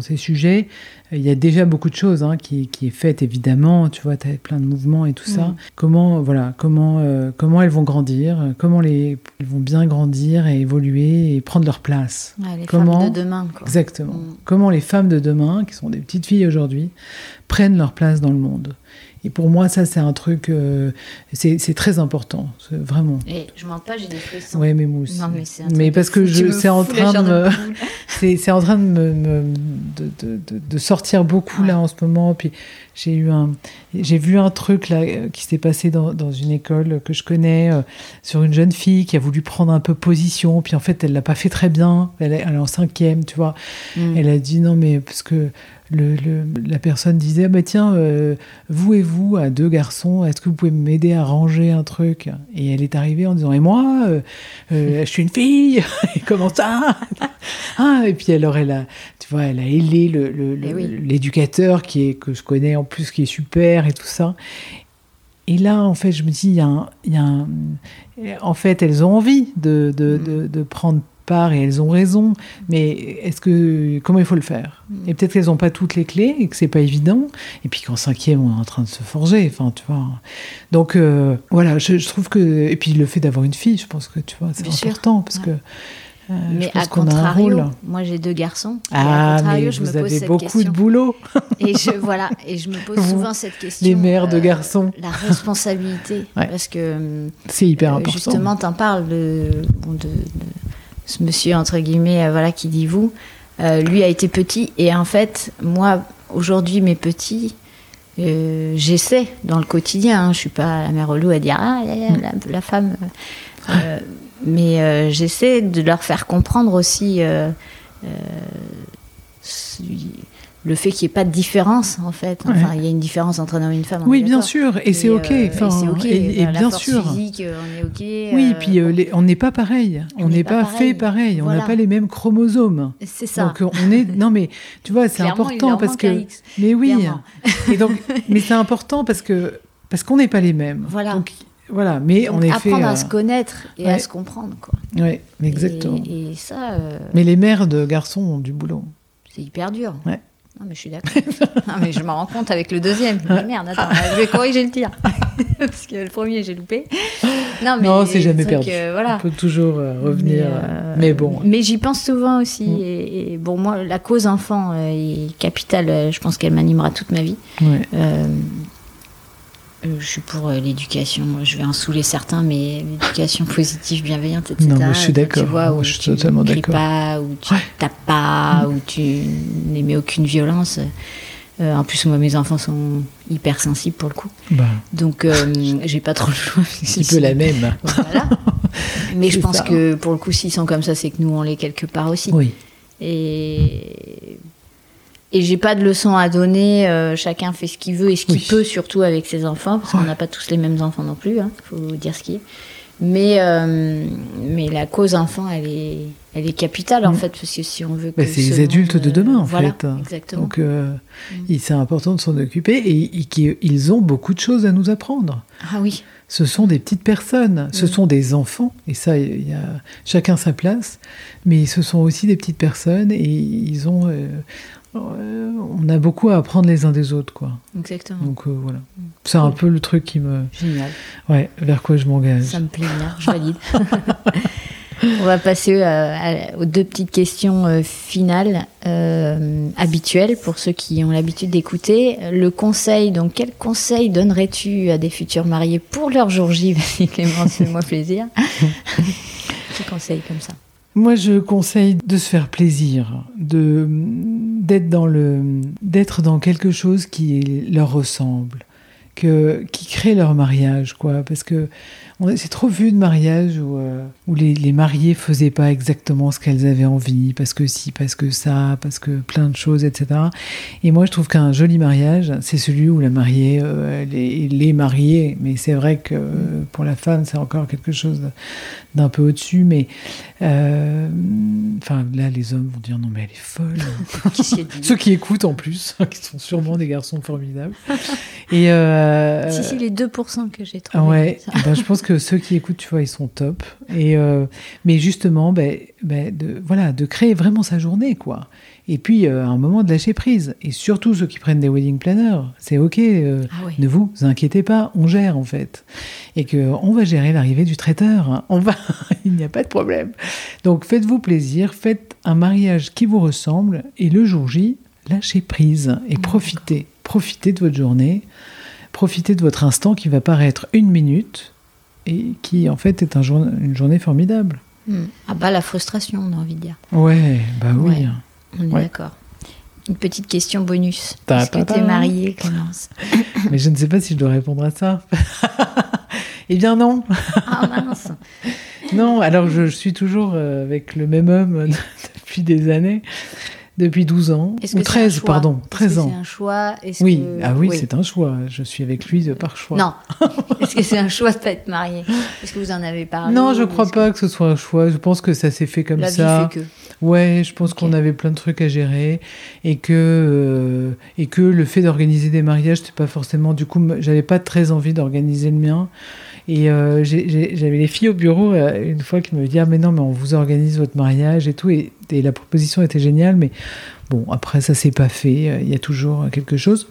ces sujets. Il y a déjà beaucoup de choses hein, qui, qui, est faite, évidemment. Tu vois, tu as plein de mouvements et tout ça. Mm. Comment, voilà, comment, euh, comment elles vont grandir, comment les, elles vont bien grandir et évoluer et prendre leur place. les comment, femmes de demain. Quoi. Exactement. Mm. Comment les femmes de demain, qui sont des petites filles aujourd'hui, prennent leur place dans le monde. Et pour moi, ça, c'est un truc, euh, c'est très important, vraiment. Et je mens pas, j'ai des frissons. Oui, mais moi Non, mais, mais parce que <laughs> c'est en, train de me, c'est en train de me, de, de, de, sortir beaucoup là en ce moment. Puis j'ai eu un, j'ai vu un truc là qui s'est passé dans, dans, une école que je connais euh, sur une jeune fille qui a voulu prendre un peu position. Puis en fait, elle l'a pas fait très bien. Elle est, elle est en cinquième, tu vois. Mm. Elle a dit non mais parce que le, la personne disait bah tiens euh, vous et vous à deux garçons est-ce que vous pouvez m'aider à ranger un truc? Et elle est arrivée en disant et moi euh, euh, je suis une fille <laughs> et comment ça? Ah et puis alors elle a tu vois elle a ailé eh l'éducateur qui est que je connais en plus qui est super et tout ça et là, en fait, je me dis, il y a, il y a en fait, elles ont envie de, de, mm. de, de prendre part et elles ont raison, mais est-ce que comment il faut le faire? Mm. Et peut-être qu'elles n'ont pas toutes les clés et que c'est pas évident. Et puis qu'en cinquième, on est en train de se forger. Enfin, tu vois. Donc euh, voilà, je, trouve que et puis le fait d'avoir une fille, je pense que tu vois, c'est important parce que. Euh, mais à contrario, moi j'ai deux garçons. Ah, mais je vous me avez beaucoup de boulot. et je <laughs> voilà, et je me pose souvent cette question. Les mères de euh, garçons. La responsabilité, <laughs> parce que c'est hyper important. Justement, t'en parles de, de, ce monsieur entre guillemets euh, voilà qui dit vous euh, lui a été petit et en fait moi aujourd'hui mes petits euh, j'essaie dans le quotidien hein, je suis pas la mère relou à dire ah la, la femme mais j'essaie de leur faire comprendre aussi le fait qu'il n'y ait pas de différence en fait. Enfin, il y a une différence entre un homme et une femme. Oui, bien sûr, et c'est ok. Euh, enfin, c'est ok. Et, bien force sûr. Physique, euh, on est ok. Oui, euh, puis on n'est pas pareil. On n'est pas, fait pareil. On n'a pas les mêmes chromosomes. C'est ça. Donc on est. Non, mais tu vois, c'est important parce que. Mais oui. Et donc, mais c'est important parce que parce qu'on n'est pas les mêmes. Voilà. Donc, voilà, mais on est apprendre à se connaître et à se comprendre, quoi. Oui, exactement. Et, ça. Mais les mères de garçons ont du boulot. C'est hyper dur. Ouais. Non, mais je suis d'accord. <laughs> non, mais je m'en rends compte avec le deuxième. merde, attends, je vais corriger le tir. <laughs> Parce que le premier, j'ai loupé. Non, mais non c'est jamais perdu. voilà. On peut toujours euh, revenir. Mais, euh, mais, bon. Mais j'y pense souvent aussi. Mm. Et, bon, moi, la cause enfant euh, est capitale. Je pense qu'elle m'animera toute ma vie. Ouais. Euh, je suis pour euh, l'éducation. Je vais en saouler certains, mais l'éducation positive, bienveillante, etc. Non, je suis d'accord. Tu vois, où je suis tu totalement pas, où tu tapes pas, où tu n'émets aucune violence. Euh, en plus, moi, mes enfants sont hyper sensibles pour le coup. Bah. Donc, <laughs> j'ai pas trop le choix. Un peu la même. <laughs> Voilà. <laughs> Mais je pense que pour le coup, s'ils sont comme ça, c'est que nous, on l'est quelque part aussi. Oui. Et et j'ai pas de leçon à donner. Euh, chacun fait ce qu'il veut et ce qu'il peut, surtout avec ses enfants, parce qu'on n'a pas tous les mêmes enfants non plus. Il hein, faut dire ce qui est. Mais, euh, mais la cause enfant, elle est, elle est capitale en mm. fait, parce que si on veut que. c'est les adultes de demain en voilà, fait. Exactement. Donc euh, mm. c'est important de s'en occuper et, qu'ils ont beaucoup de choses à nous apprendre. Ah oui. Ce sont des petites personnes, ce mm. sont des enfants, et ça, il y a chacun sa place, mais ce sont aussi des petites personnes et ils ont, on a beaucoup à apprendre les uns des autres, quoi. Exactement. Donc euh, voilà. C'est un peu le truc qui me. Génial. Ouais, vers quoi je m'engage. Ça me plaît bien, je valide. <laughs> On va passer euh, aux deux petites questions euh, finales euh, habituelles pour ceux qui ont l'habitude d'écouter. Le conseil, donc quel conseil donnerais-tu à des futurs mariés pour leur jour J Clément, <laughs> fais-moi plaisir. <laughs> quel conseil comme ça moi, je conseille de se faire plaisir, d'être dans dans quelque chose qui leur ressemble, que qui crée leur mariage, quoi, parce que c'est trop vu de mariage où, euh, où les, les, mariés faisaient pas exactement ce qu'elles avaient envie, parce que si, parce que ça, parce que plein de choses, etc. Et moi, je trouve qu'un joli mariage, c'est celui où la mariée, euh, les, les mariés, mais c'est vrai que pour la femme, c'est encore quelque chose d'un peu au-dessus, mais euh, enfin là, les hommes vont dire non, mais elle est folle. <laughs> Ceux qui écoutent en plus, qui sont sûrement des garçons formidables. Et si, si, les 2% que j'ai trouvé. Ouais, ben, je pense que ceux qui écoutent, tu vois, ils sont top. Et, euh, mais justement, ben, ben, de, voilà, de créer vraiment sa journée, quoi. Et puis, euh, un moment de lâcher prise. Et surtout, ceux qui prennent des wedding planners, c'est OK, euh, ah ne vous inquiétez pas, on gère, en fait. Et qu'on va gérer l'arrivée du traiteur. Hein. On va, <laughs> il n'y a pas de problème. Donc, faites-vous plaisir, faites un mariage qui vous ressemble. Et le jour J, lâchez prise et profitez. Profitez de votre journée. Profitez de votre instant qui va paraître une minute et qui en fait est un une journée formidable. Hmm. Ah bah la frustration, on a envie de dire. Ouais, bah oui. on est d'accord. Une petite question bonus. Est-ce que tu es mariée, Clémence <laughs> Mais je ne sais pas si je dois répondre à ça. <laughs> eh bien non. Ah mince. non, alors je, je, suis toujours euh, avec le même homme <laughs> depuis des années depuis 12 ans, ou 13, pardon, 13 ans. C'est un choix Oui, ah oui, c'est un choix. Je suis avec lui de par choix. Non. <laughs> Est-ce que c'est un choix de pas être marié Est-ce que vous en avez parlé Non, je ne crois pas que... ce soit un choix. Je pense que ça s'est fait comme ça. Vie fait que. Ouais, je pense qu'on avait plein de trucs à gérer et que euh, et que le fait d'organiser des mariages, c'est pas forcément. Du coup, j'avais pas très envie d'organiser le mien. Et euh, j'avais les filles au bureau euh, une fois qui me disaient ah mais non mais on vous organise votre mariage et tout. Et, la proposition était géniale mais bon après ça s'est pas fait. Euh, il y a toujours quelque chose.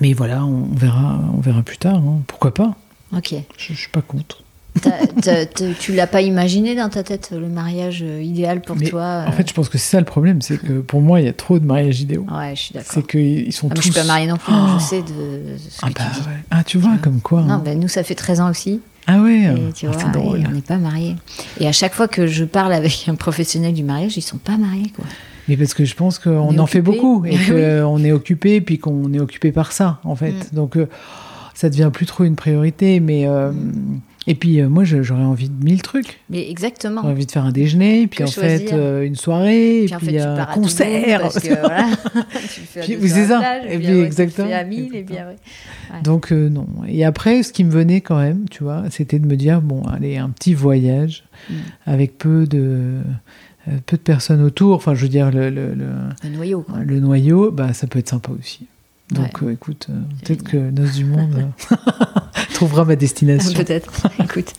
Mais voilà on, verra on verra plus tard hein. pourquoi pas? Ok. Je, je suis pas contre tu l'as pas imaginé dans ta tête le mariage euh, idéal pour toi euh En fait, je pense que c'est ça le problème, c'est que pour moi, il y a trop de mariages idéaux. Ouais, je suis d'accord. C'est qu'ils sont ah, tous. Je suis pas mariée non plus, je sais de. Ce ah, que bah, tu dis. Ouais. ah, tu vois, comme quoi. Non, hein. ben, nous, ça fait 13 ans aussi. Ah ouais, et, tu vois, drôle. on n'est pas mariés. Et à chaque fois que je parle avec un professionnel du mariage, ils sont pas mariés, quoi. Mais parce que je pense qu'on en fait beaucoup et <laughs> qu'on est occupé, puis qu'on est occupé par ça, en fait. Mm. Donc, euh, ça devient plus trop une priorité, mais. Mm. Et puis euh, moi j'aurais envie de mille trucs. Mais exactement. J'aurais envie de faire un déjeuner, puis en fait euh, une soirée, puis, puis un concert. Parce que, <laughs> voilà, <laughs> tu fais c'est ça. et puis, exactement. À mille, et bien, ouais. Donc euh, non. Et après ce qui me venait quand même, tu vois, c'était de me dire bon allez un petit voyage mm. avec peu de peu de personnes autour. Enfin je veux dire le le, le, noyau. Quoi. Le noyau, bah ça peut être sympa aussi. Donc écoute, peut-être que Noce du Monde <laughs> <laughs> trouvera ma destination. Peut-être, <laughs> écoute.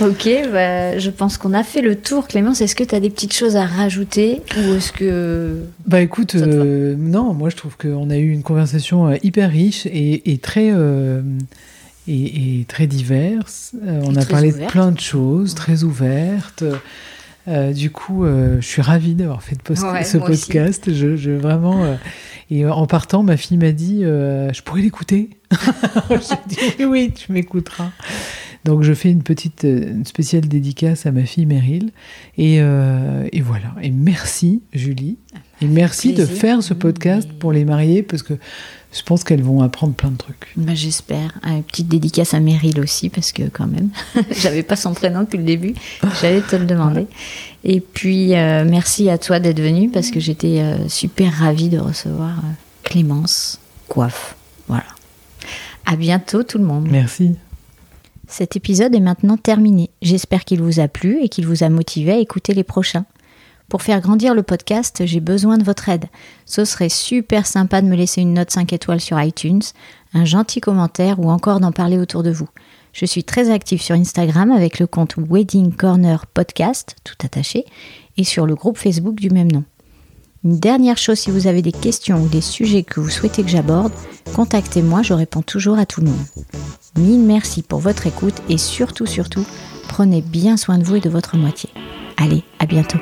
ok, bah, je pense qu'on a fait le tour. Clémence, est-ce que tu as des petites choses à rajouter ou est-ce que... Bah écoute, euh, non, moi je trouve qu'on a eu une conversation euh, hyper riche et, très... Euh, et, très diverse. on a parlé de plein de choses, très ouvertes. Du coup, je suis ravie d'avoir fait ce podcast. Je, je, vraiment, et en partant, ma fille m'a dit Je pourrais l'écouter <laughs> <laughs> J'ai dit Oui, tu m'écouteras. Donc je fais une petite une spéciale dédicace à ma fille Meryl. Et, euh, et voilà. Et merci Julie. Et merci de faire ce podcast pour les mariés parce que je pense qu'elles vont apprendre plein de trucs. Bah, J'espère. Une petite dédicace à Meryl aussi parce que quand même, <laughs> j'avais pas son prénom depuis le début. J'allais te le demander. Et puis euh, merci à toi d'être venue parce que j'étais euh, super ravie de recevoir Clémence Coiffe. Voilà. À bientôt tout le monde. Merci. Cet épisode est maintenant terminé. J'espère qu'il vous a plu et qu'il vous a motivé à écouter les prochains. Pour faire grandir le podcast, j'ai besoin de votre aide. Ce serait super sympa de me laisser une note 5 étoiles sur iTunes, un gentil commentaire ou encore d'en parler autour de vous. Je suis très active sur Instagram avec le compte Wedding Corner Podcast, tout attaché, et sur le groupe Facebook du même nom. Une dernière chose, si vous avez des questions ou des sujets que vous souhaitez que j'aborde, contactez-moi, je réponds toujours à tout le monde. Mille merci pour votre écoute et surtout, surtout, prenez bien soin de vous et de votre moitié. Allez, à bientôt.